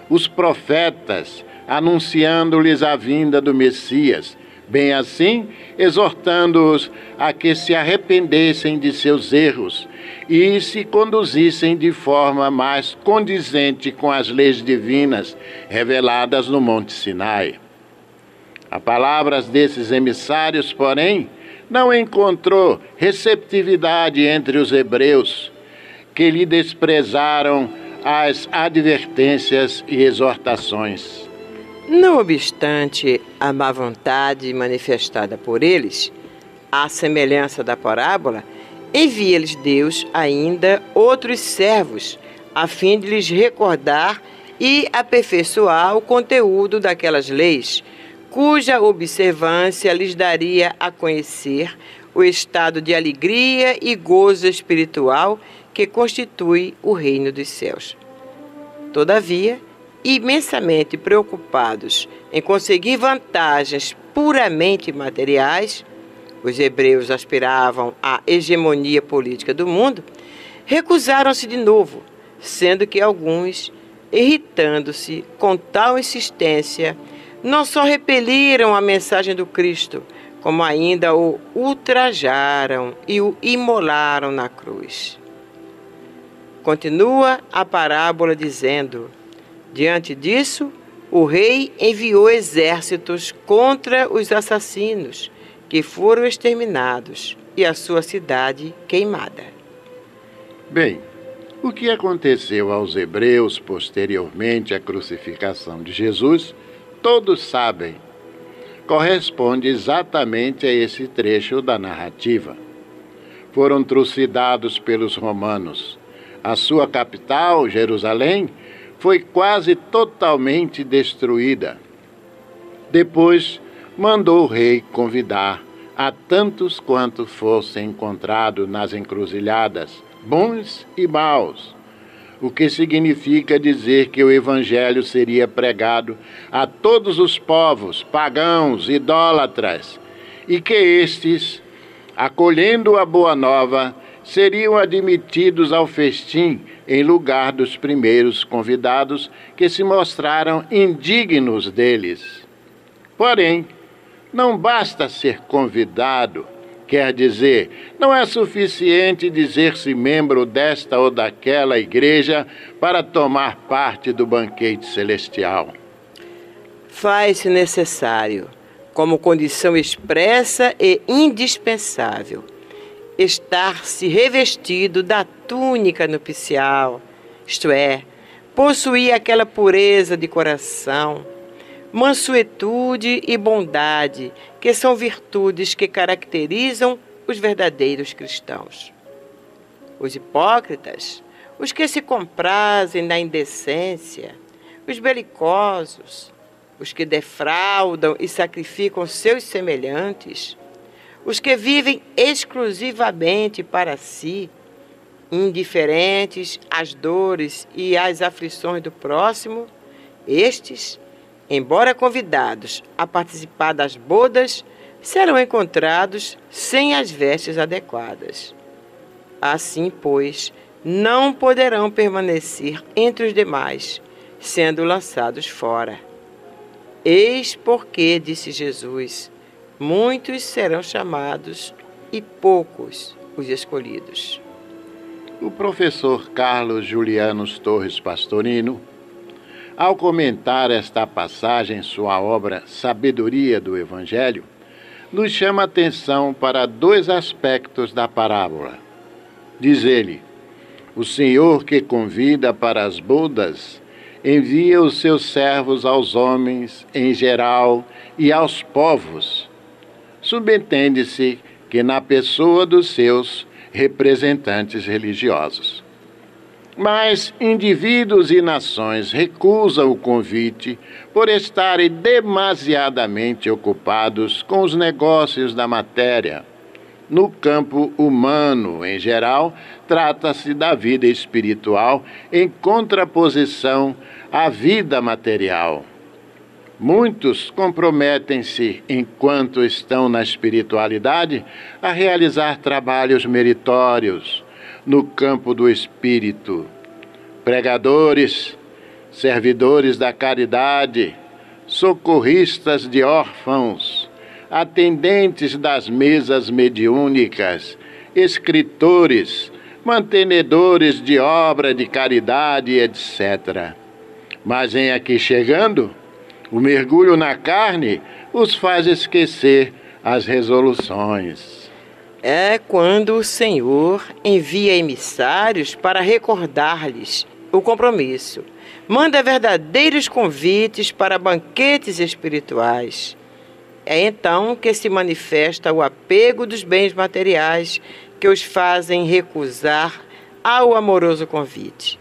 os profetas, anunciando-lhes a vinda do Messias, bem assim, exortando-os a que se arrependessem de seus erros e se conduzissem de forma mais condizente com as leis divinas reveladas no Monte Sinai. A palavras desses emissários, porém, não encontrou receptividade entre os hebreus, que lhe desprezaram as advertências e exortações. Não obstante a má vontade manifestada por eles, à semelhança da parábola, envia-lhes Deus ainda outros servos, a fim de lhes recordar e aperfeiçoar o conteúdo daquelas leis, cuja observância lhes daria a conhecer o estado de alegria e gozo espiritual que constitui o reino dos céus. Todavia, imensamente preocupados em conseguir vantagens puramente materiais, os hebreus aspiravam à hegemonia política do mundo, recusaram-se de novo, sendo que alguns, irritando-se com tal insistência, não só repeliram a mensagem do Cristo, como ainda o ultrajaram e o imolaram na cruz. Continua a parábola dizendo: Diante disso, o rei enviou exércitos contra os assassinos que foram exterminados e a sua cidade queimada. Bem, o que aconteceu aos hebreus posteriormente à crucificação de Jesus, todos sabem. Corresponde exatamente a esse trecho da narrativa. Foram trucidados pelos romanos. A sua capital, Jerusalém, foi quase totalmente destruída. Depois, mandou o rei convidar a tantos quanto fossem encontrados nas encruzilhadas, bons e maus, o que significa dizer que o evangelho seria pregado a todos os povos, pagãos, idólatras, e que estes, acolhendo a boa nova, seriam admitidos ao festim em lugar dos primeiros convidados que se mostraram indignos deles. Porém, não basta ser convidado, quer dizer, não é suficiente dizer-se membro desta ou daquela igreja para tomar parte do banquete celestial. Faz-se necessário, como condição expressa e indispensável, estar-se revestido da túnica nupcial, isto é, possuir aquela pureza de coração mansuetude e bondade, que são virtudes que caracterizam os verdadeiros cristãos. Os hipócritas, os que se comprazem na indecência, os belicosos, os que defraudam e sacrificam seus semelhantes, os que vivem exclusivamente para si, indiferentes às dores e às aflições do próximo, estes, embora convidados a participar das bodas, serão encontrados sem as vestes adequadas. Assim, pois, não poderão permanecer entre os demais, sendo lançados fora. Eis porque, disse Jesus, muitos serão chamados e poucos os escolhidos. O professor Carlos Julianos Torres Pastorino, ao comentar esta passagem em sua obra Sabedoria do Evangelho, nos chama atenção para dois aspectos da parábola. Diz ele: O Senhor que convida para as bodas envia os seus servos aos homens em geral e aos povos. Subentende-se que na pessoa dos seus representantes religiosos. Mas indivíduos e nações recusam o convite por estarem demasiadamente ocupados com os negócios da matéria. No campo humano, em geral, trata-se da vida espiritual em contraposição à vida material. Muitos comprometem-se, enquanto estão na espiritualidade, a realizar trabalhos meritórios no campo do espírito. Pregadores, servidores da caridade, socorristas de órfãos, atendentes das mesas mediúnicas, escritores, mantenedores de obra de caridade, etc. Mas em aqui chegando, o mergulho na carne os faz esquecer as resoluções. É quando o Senhor envia emissários para recordar-lhes o compromisso. Manda verdadeiros convites para banquetes espirituais. É então que se manifesta o apego dos bens materiais que os fazem recusar ao amoroso convite.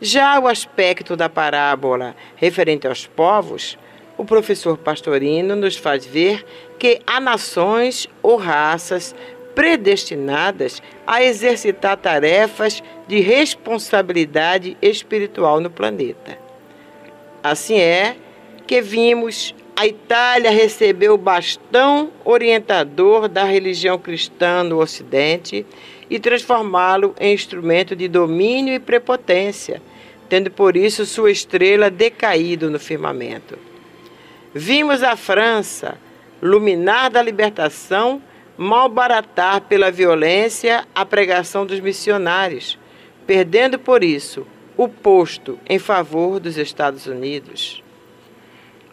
Já o aspecto da parábola referente aos povos, o professor Pastorino nos faz ver que há nações ou raças predestinadas a exercitar tarefas de responsabilidade espiritual no planeta. Assim é que vimos a Itália receber o bastão orientador da religião cristã no Ocidente e transformá-lo em instrumento de domínio e prepotência, tendo por isso sua estrela decaído no firmamento. Vimos a França, luminar da libertação, malbaratar pela violência a pregação dos missionários, perdendo por isso o posto em favor dos Estados Unidos.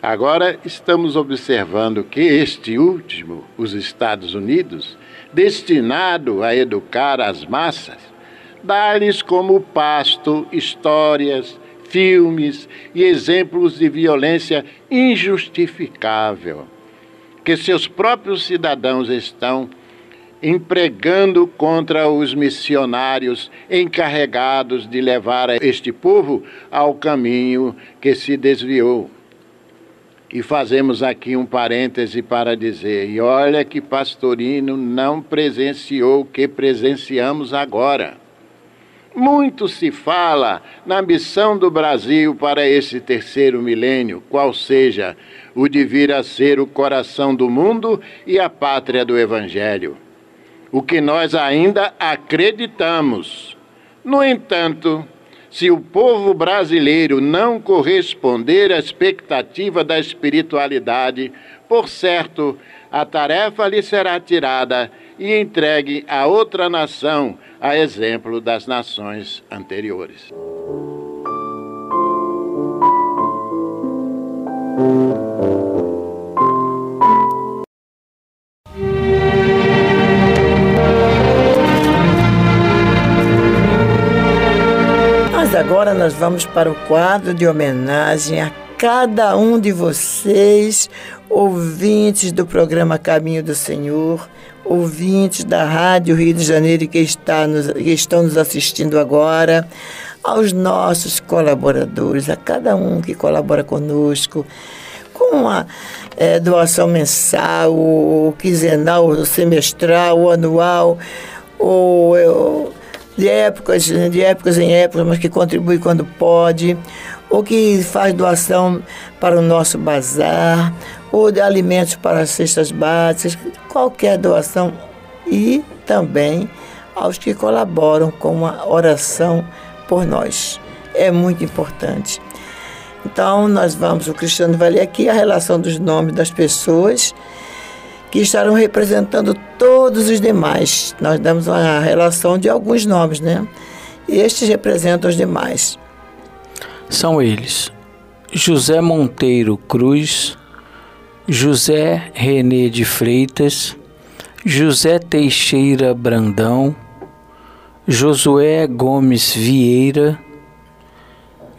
Agora estamos observando que este último, os Estados Unidos, destinado a educar as massas, dá-lhes como pasto histórias, filmes e exemplos de violência injustificável, que seus próprios cidadãos estão empregando contra os missionários encarregados de levar este povo ao caminho que se desviou. E fazemos aqui um parêntese para dizer: e olha que Pastorino não presenciou o que presenciamos agora. Muito se fala na missão do Brasil para esse terceiro milênio, qual seja o de vir a ser o coração do mundo e a pátria do Evangelho. O que nós ainda acreditamos. No entanto, se o povo brasileiro não corresponder à expectativa da espiritualidade, por certo, a tarefa lhe será tirada e entregue a outra nação, a exemplo das nações anteriores. Agora nós vamos para o quadro de homenagem a cada um de vocês, ouvintes do programa Caminho do Senhor, ouvintes da Rádio Rio de Janeiro que, está nos, que estão nos assistindo agora, aos nossos colaboradores, a cada um que colabora conosco, com a é, doação mensal, ou quinzenal, ou semestral, ou anual, ou, ou de épocas, de épocas em épocas, mas que contribui quando pode, ou que faz doação para o nosso bazar, ou de alimentos para as cestas básicas, qualquer doação e também aos que colaboram com a oração por nós. É muito importante. Então, nós vamos, o Cristiano vai ler aqui a relação dos nomes das pessoas que estarão representando todos os demais. Nós damos uma relação de alguns nomes, né? E estes representam os demais. São eles: José Monteiro Cruz, José Renê de Freitas, José Teixeira Brandão, Josué Gomes Vieira,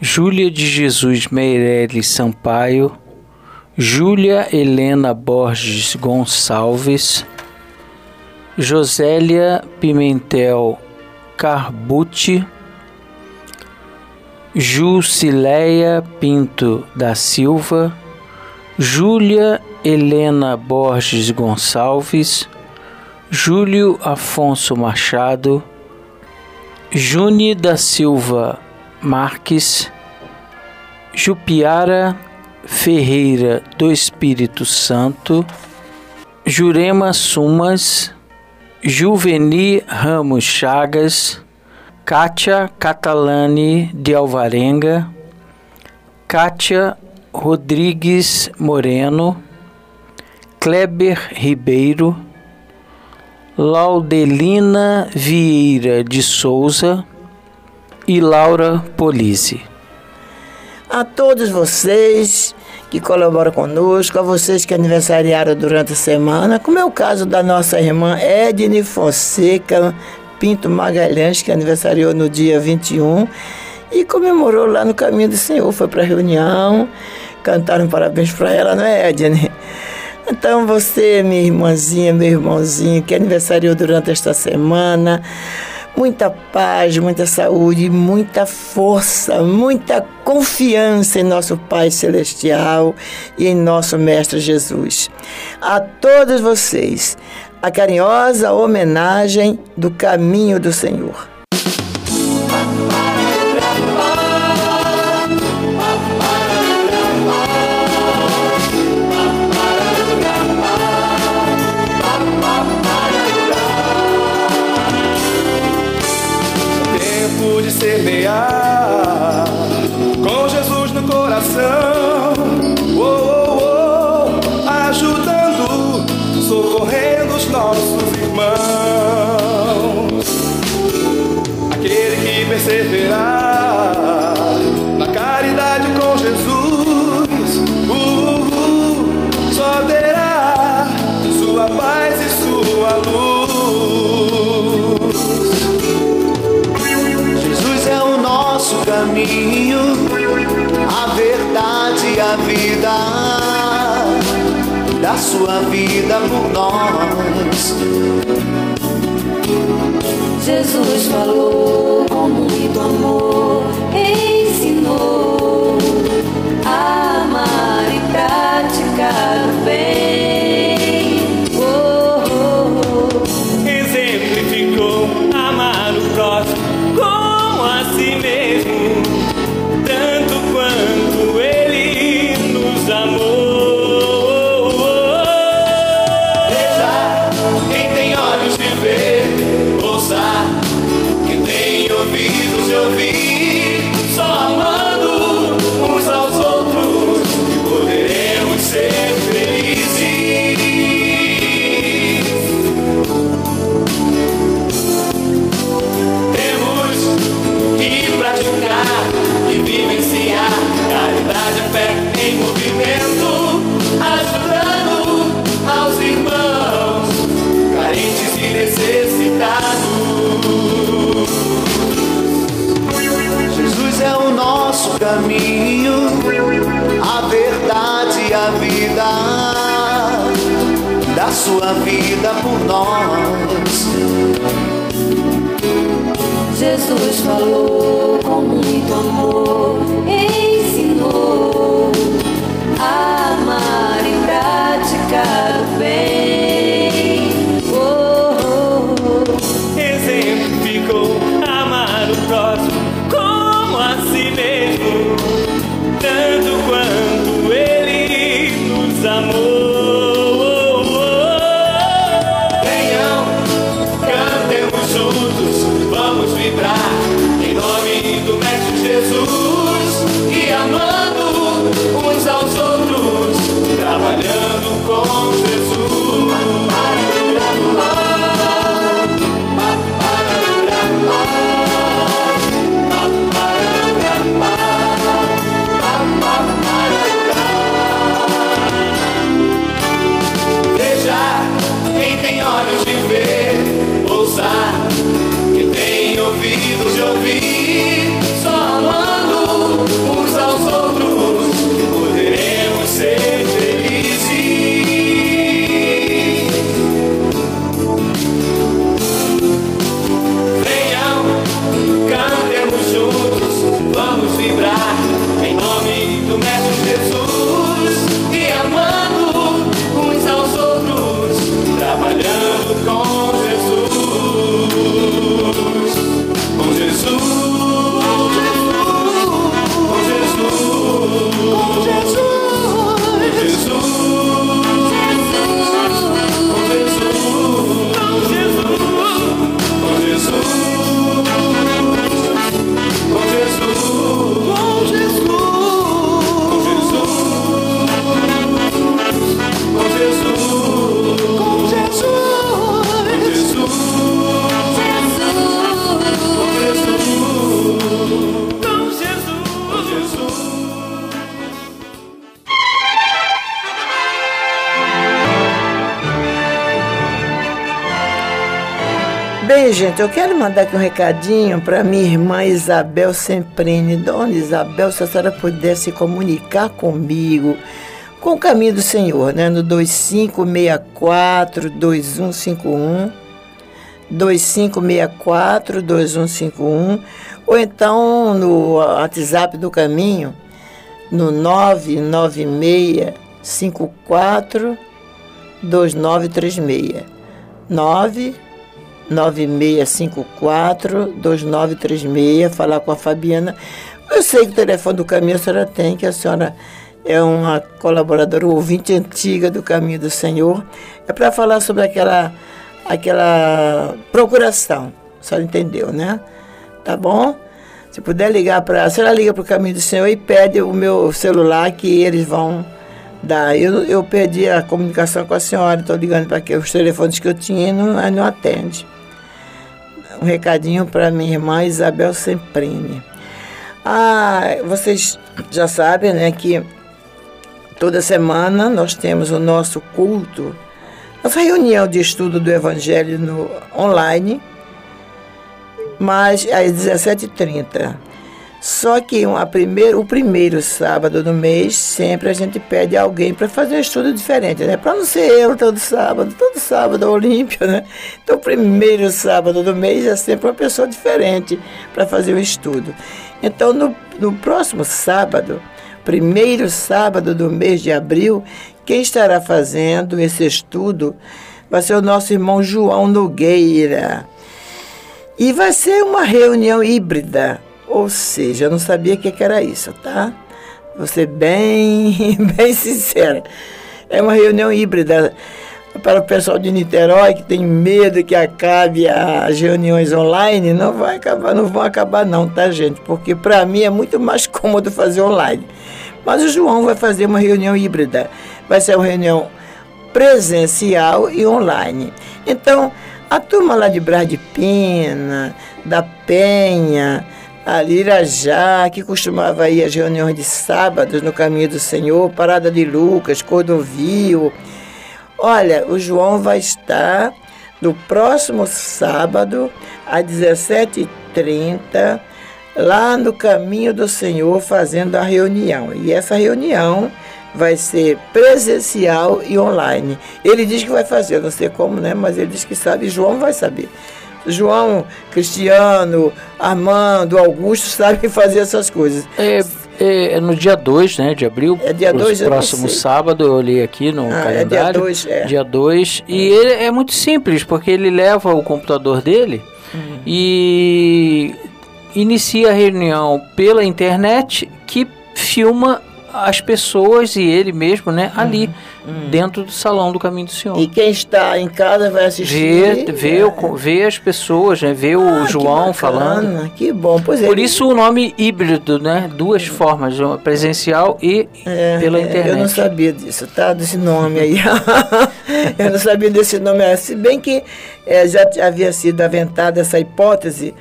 Júlia de Jesus Meirelles Sampaio, Júlia Helena Borges Gonçalves, Josélia Pimentel Carbucci, Jusileia Pinto da Silva, Júlia Helena Borges Gonçalves, Júlio Afonso Machado, Juni da Silva Marques, Jupiara Ferreira do Espírito Santo, Jurema Sumas, Juveni Ramos Chagas, Kátia Catalani de Alvarenga, Kátia Rodrigues Moreno, Kleber Ribeiro, Laudelina Vieira de Souza e Laura Polise. A todos vocês que colaboram conosco, a vocês que aniversariaram durante a semana, como é o caso da nossa irmã Edne Fonseca Pinto Magalhães, que aniversariou no dia 21 e comemorou lá no Caminho do Senhor. Foi para a reunião, cantaram parabéns para ela, não é, Edne? Então você, minha irmãzinha, meu irmãozinho, que aniversariou durante esta semana, muita paz, muita saúde, muita força, muita confiança em nosso Pai Celestial e em nosso Mestre Jesus. A todos vocês, a carinhosa homenagem do caminho do Senhor. Sua vida por nós. Jesus falou com muito amor, gente, eu quero mandar aqui um recadinho para minha irmã Isabel Semprene. Dona Isabel, se a senhora pudesse comunicar comigo com o caminho do Senhor, né? No 2564-2151, 2564-2151, ou então no WhatsApp do caminho, no 99654 2936. 9 9654-2936, falar com a Fabiana. Eu sei que o telefone do caminho a senhora tem, que a senhora é uma colaboradora ouvinte antiga do Caminho do Senhor. É para falar sobre aquela, aquela procuração. A senhora entendeu, né? Tá bom? Se puder ligar para. A senhora liga para o Caminho do Senhor e pede o meu celular que eles vão dar. Eu, eu perdi a comunicação com a senhora, estou ligando para os telefones que eu tinha e não, não atende um recadinho para minha irmã Isabel Semprine. Ah, vocês já sabem, né, que toda semana nós temos o nosso culto, nossa reunião de estudo do Evangelho no, online, mas às 17h30. Só que o primeiro sábado do mês, sempre a gente pede alguém para fazer um estudo diferente, né? Para não ser eu todo sábado, todo sábado é Olímpia, né? Então, o primeiro sábado do mês é sempre uma pessoa diferente para fazer o estudo. Então, no, no próximo sábado, primeiro sábado do mês de abril, quem estará fazendo esse estudo vai ser o nosso irmão João Nogueira. E vai ser uma reunião híbrida ou seja, eu não sabia o que, que era isso, tá? Vou ser bem, *laughs* bem sincera. É uma reunião híbrida para o pessoal de Niterói que tem medo que acabe as reuniões online, não vai acabar, não vão acabar não, tá gente? Porque para mim é muito mais *laughs* cômodo fazer online. Mas o João vai fazer uma reunião híbrida. Vai ser uma reunião presencial e online. Então, a turma lá de Brás de Pina, da Penha, ali Irajá, que costumava ir às reuniões de sábados no Caminho do Senhor, Parada de Lucas, Cordovil. Olha, o João vai estar no próximo sábado, às 17h30, lá no caminho do Senhor fazendo a reunião. E essa reunião vai ser presencial e online. Ele diz que vai fazer, não sei como, né? Mas ele diz que sabe, João vai saber. João, Cristiano, Armando, Augusto sabem fazer essas coisas. É, é, é no dia 2 né, de abril. É dia 2 Próximo sábado, eu olhei aqui no ah, calendário. É dia 2, é. Dia 2. E ele é muito simples, porque ele leva o computador dele uhum. e inicia a reunião pela internet que filma as pessoas e ele mesmo, né, ali, uhum. dentro do salão do Caminho do Senhor. E quem está em casa vai assistir. Vê, vê, é. o, vê as pessoas, né, vê ah, o João que falando. Que bom, pois é. Por isso o nome híbrido, né, duas formas, presencial e é, pela internet. Eu não sabia disso, tá, desse nome aí. *laughs* eu não sabia desse nome, se bem que é, já havia sido aventada essa hipótese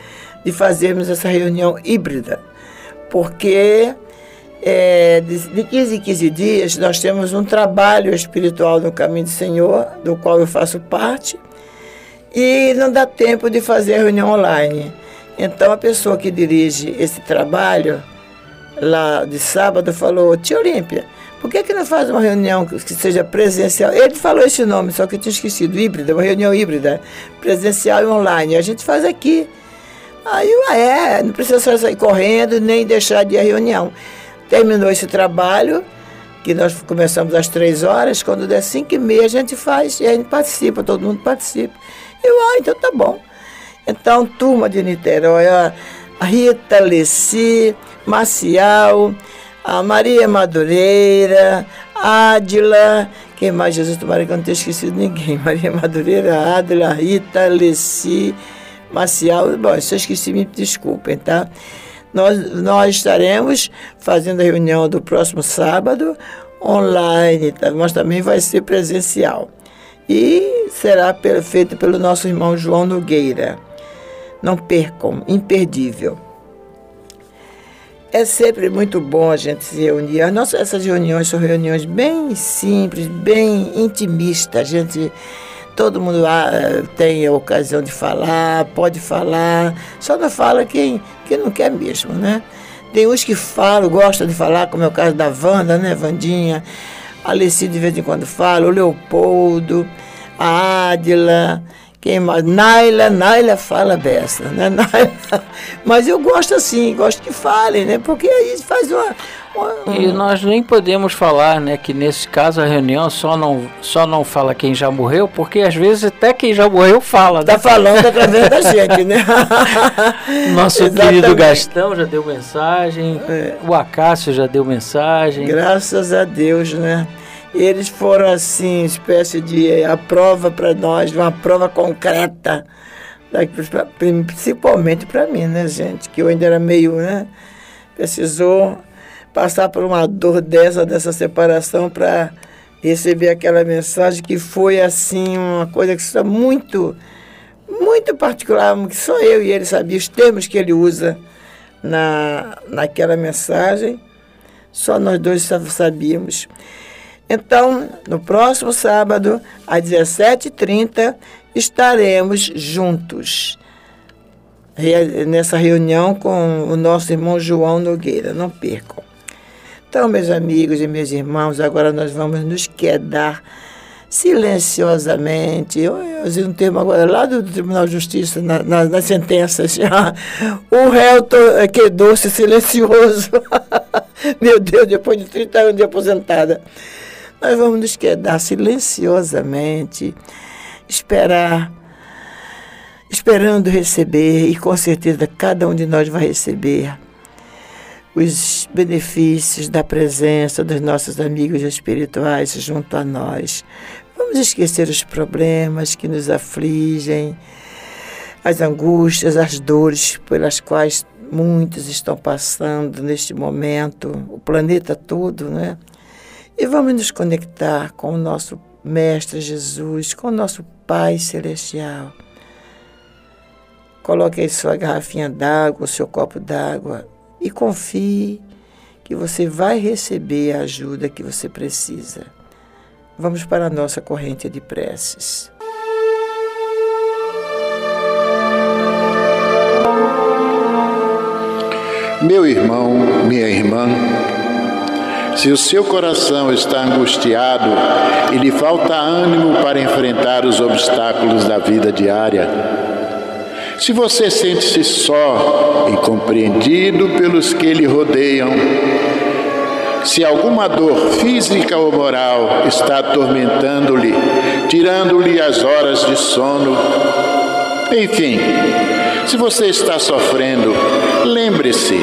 de fazermos essa reunião híbrida, porque é, de, de 15 em 15 dias, nós temos um trabalho espiritual no Caminho do Senhor, do qual eu faço parte, e não dá tempo de fazer a reunião online. Então, a pessoa que dirige esse trabalho, lá de sábado, falou: Tia Olímpia, por que, que não faz uma reunião que seja presencial? Ele falou esse nome, só que eu tinha esquecido: híbrida, uma reunião híbrida, presencial e online. A gente faz aqui. Aí, ah, é, não precisa sair correndo nem deixar de ir à reunião. Terminou esse trabalho, que nós começamos às três horas, quando der cinco e meia a gente faz e a gente participa, todo mundo participa. Eu, ah, então tá bom. Então, turma de Niterói, a Rita Leci, Marcial, a Maria Madureira, Ádila, quem mais, Jesus, tomara que eu não tenha esquecido ninguém. *laughs* Maria Madureira, Ádila, Rita, Leci, Marcial, bom, se eu esqueci, me desculpem, tá? Nós, nós estaremos fazendo a reunião do próximo sábado online, tá? mas também vai ser presencial. E será feito pelo nosso irmão João Nogueira. Não percam, imperdível. É sempre muito bom a gente se reunir. As nossas, essas reuniões são reuniões bem simples, bem intimistas. A gente todo mundo ah, tem a ocasião de falar, pode falar, só não fala quem, quem não quer mesmo, né? Tem uns que falam, gostam de falar, como é o caso da Wanda, né, Vandinha? A Alessi de vez em quando fala, o Leopoldo, a Ádila, quem mais? Naila, Naila fala beça, né? *laughs* Naila. Mas eu gosto assim, gosto que falem, né? Porque aí faz uma, e nós nem podemos falar, né, que nesse caso a reunião só não, só não fala quem já morreu, porque às vezes até quem já morreu fala. Né? Tá falando através *laughs* da gente, né? *laughs* Nosso Exatamente. querido Gastão já deu mensagem, é. o Acácio já deu mensagem. Graças a Deus, né? Eles foram assim, espécie de a prova para nós, uma prova concreta, principalmente para mim, né, gente? Que eu ainda era meio, né? Precisou passar por uma dor dessa, dessa separação, para receber aquela mensagem que foi assim, uma coisa que está muito, muito particular, que só eu e ele sabia os termos que ele usa na, naquela mensagem, só nós dois sabíamos. Então, no próximo sábado, às 17h30, estaremos juntos nessa reunião com o nosso irmão João Nogueira. Não percam. Então, meus amigos e meus irmãos, agora nós vamos nos quedar silenciosamente. Eu, eu usei um termo agora lá do Tribunal de Justiça, na, na, nas sentenças. *laughs* o réu é, quedou-se silencioso. *laughs* Meu Deus, depois de 30 anos de aposentada. Nós vamos nos quedar silenciosamente, esperar, esperando receber, e com certeza cada um de nós vai receber os benefícios da presença dos nossos amigos espirituais junto a nós. Vamos esquecer os problemas que nos afligem, as angústias, as dores pelas quais muitos estão passando neste momento, o planeta todo, né? E vamos nos conectar com o nosso Mestre Jesus, com o nosso Pai Celestial. Coloque aí sua garrafinha d'água, o seu copo d'água e confie que você vai receber a ajuda que você precisa. Vamos para a nossa corrente de preces. Meu irmão, minha irmã, se o seu coração está angustiado e lhe falta ânimo para enfrentar os obstáculos da vida diária, se você sente-se só e compreendido pelos que lhe rodeiam, se alguma dor física ou moral está atormentando-lhe, tirando-lhe as horas de sono, enfim, se você está sofrendo, lembre-se,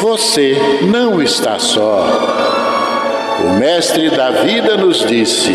você não está só. O Mestre da vida nos disse: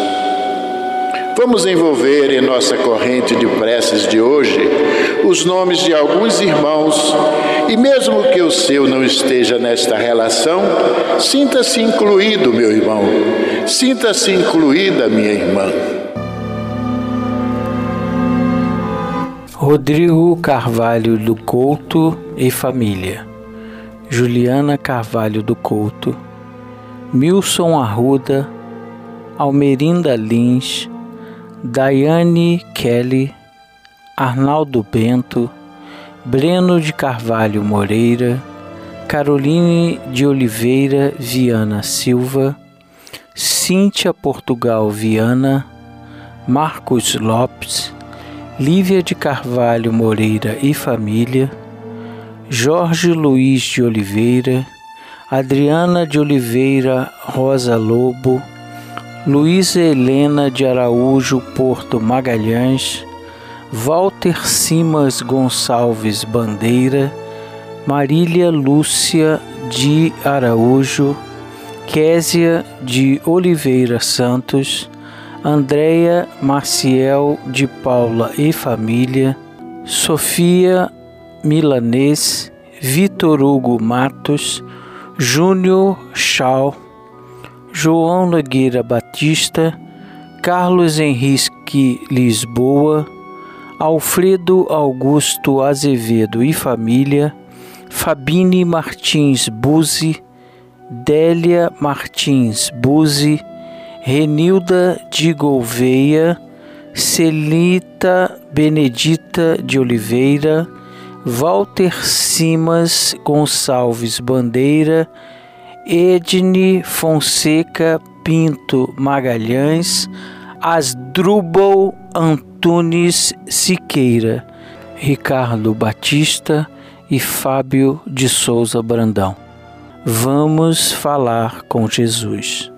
Vamos envolver em nossa corrente de preces de hoje os nomes de alguns irmãos e, mesmo que o seu não esteja nesta relação, sinta-se incluído, meu irmão, sinta-se incluída, minha irmã. Rodrigo Carvalho do Couto e família, Juliana Carvalho do Couto, Milson Arruda, Almerinda Lins, Daiane Kelly, Arnaldo Bento, Breno de Carvalho Moreira, Caroline de Oliveira Viana Silva, Cíntia Portugal Viana, Marcos Lopes, Lívia de Carvalho Moreira e família, Jorge Luiz de Oliveira, Adriana de Oliveira Rosa Lobo, Luísa Helena de Araújo Porto Magalhães, Walter Simas Gonçalves Bandeira, Marília Lúcia de Araújo, Késia de Oliveira Santos, Andréia Maciel de Paula e família, Sofia Milanês, Vitor Hugo Matos, Júnior Chau, João Nogueira Batista, Carlos Henrique Lisboa, Alfredo Augusto Azevedo e família, Fabine Martins Buzi, Délia Martins Buzi, Renilda de Gouveia, Celita Benedita de Oliveira, Walter Simas Gonçalves Bandeira, Edne Fonseca Pinto Magalhães, Asdrubal Antunes Siqueira, Ricardo Batista e Fábio de Souza Brandão. Vamos falar com Jesus.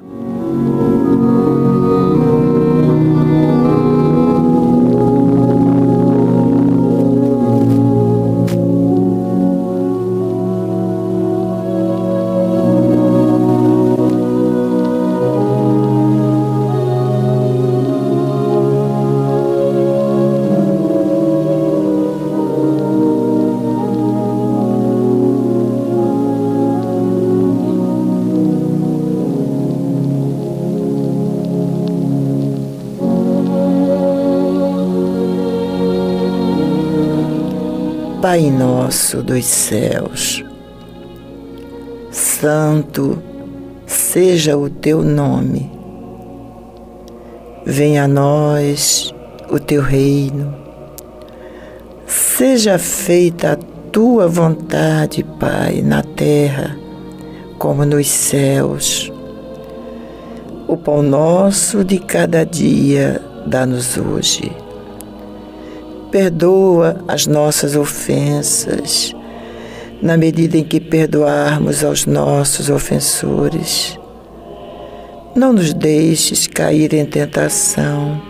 Nosso dos céus, santo seja o teu nome. Venha a nós o teu reino. Seja feita a tua vontade, Pai, na terra como nos céus. O pão nosso de cada dia dá-nos hoje. Perdoa as nossas ofensas, na medida em que perdoarmos aos nossos ofensores. Não nos deixes cair em tentação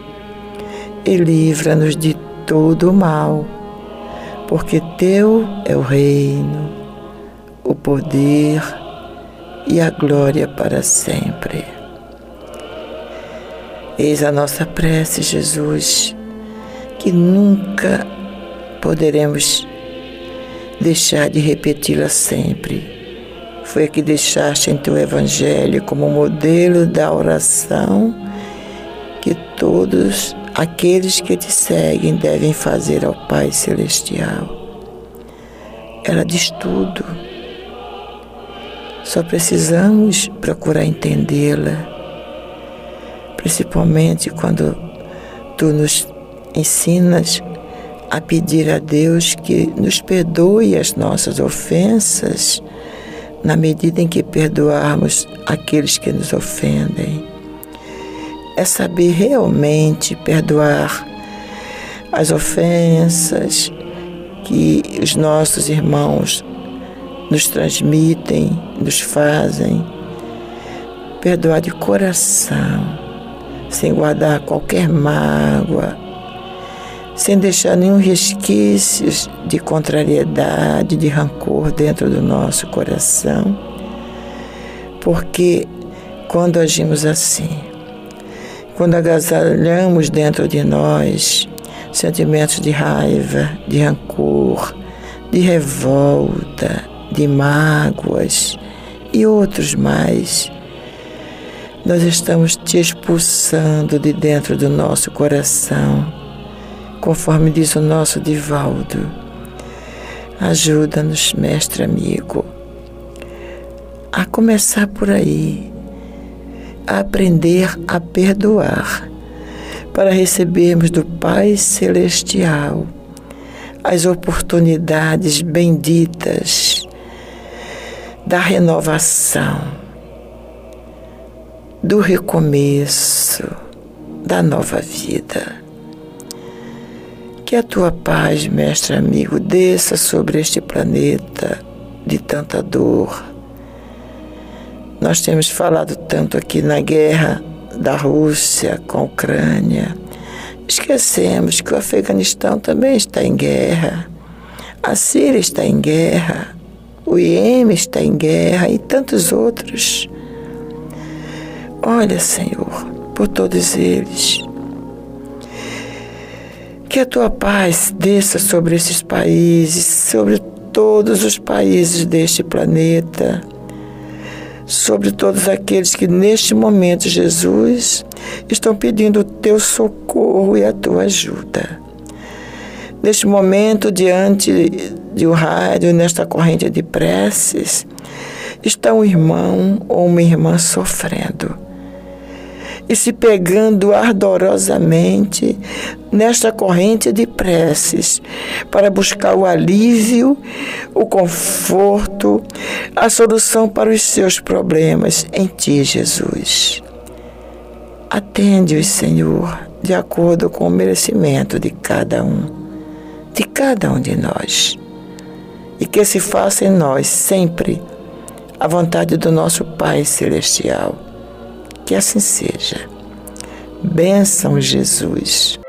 e livra-nos de todo o mal, porque Teu é o reino, o poder e a glória para sempre. Eis a nossa prece, Jesus, que nunca poderemos deixar de repeti-la sempre. Foi a que deixaste em teu Evangelho como modelo da oração que todos aqueles que te seguem devem fazer ao Pai Celestial. Ela diz tudo. Só precisamos procurar entendê-la principalmente quando tu nos ensinas a pedir a Deus que nos perdoe as nossas ofensas na medida em que perdoarmos aqueles que nos ofendem. É saber realmente perdoar as ofensas que os nossos irmãos nos transmitem, nos fazem. Perdoar de coração sem guardar qualquer mágoa, sem deixar nenhum resquício de contrariedade, de rancor dentro do nosso coração. Porque quando agimos assim, quando agasalhamos dentro de nós sentimentos de raiva, de rancor, de revolta, de mágoas e outros mais, nós estamos te expulsando de dentro do nosso coração, conforme diz o nosso Divaldo. Ajuda-nos, mestre amigo, a começar por aí, a aprender a perdoar, para recebermos do Pai Celestial as oportunidades benditas da renovação do recomeço, da nova vida. Que a tua paz, mestre amigo, desça sobre este planeta de tanta dor. Nós temos falado tanto aqui na guerra da Rússia com a Ucrânia. Esquecemos que o Afeganistão também está em guerra. A Síria está em guerra. O Iêmen está em guerra e tantos outros. Olha, Senhor, por todos eles. Que a tua paz desça sobre esses países, sobre todos os países deste planeta, sobre todos aqueles que neste momento, Jesus, estão pedindo o teu socorro e a tua ajuda. Neste momento, diante de um rádio, nesta corrente de preces, está um irmão ou uma irmã sofrendo e se pegando ardorosamente nesta corrente de preces para buscar o alívio, o conforto, a solução para os seus problemas em Ti, Jesus. Atende-os, Senhor, de acordo com o merecimento de cada um, de cada um de nós. E que se faça em nós sempre a vontade do nosso Pai Celestial que assim seja. Bênção, Jesus.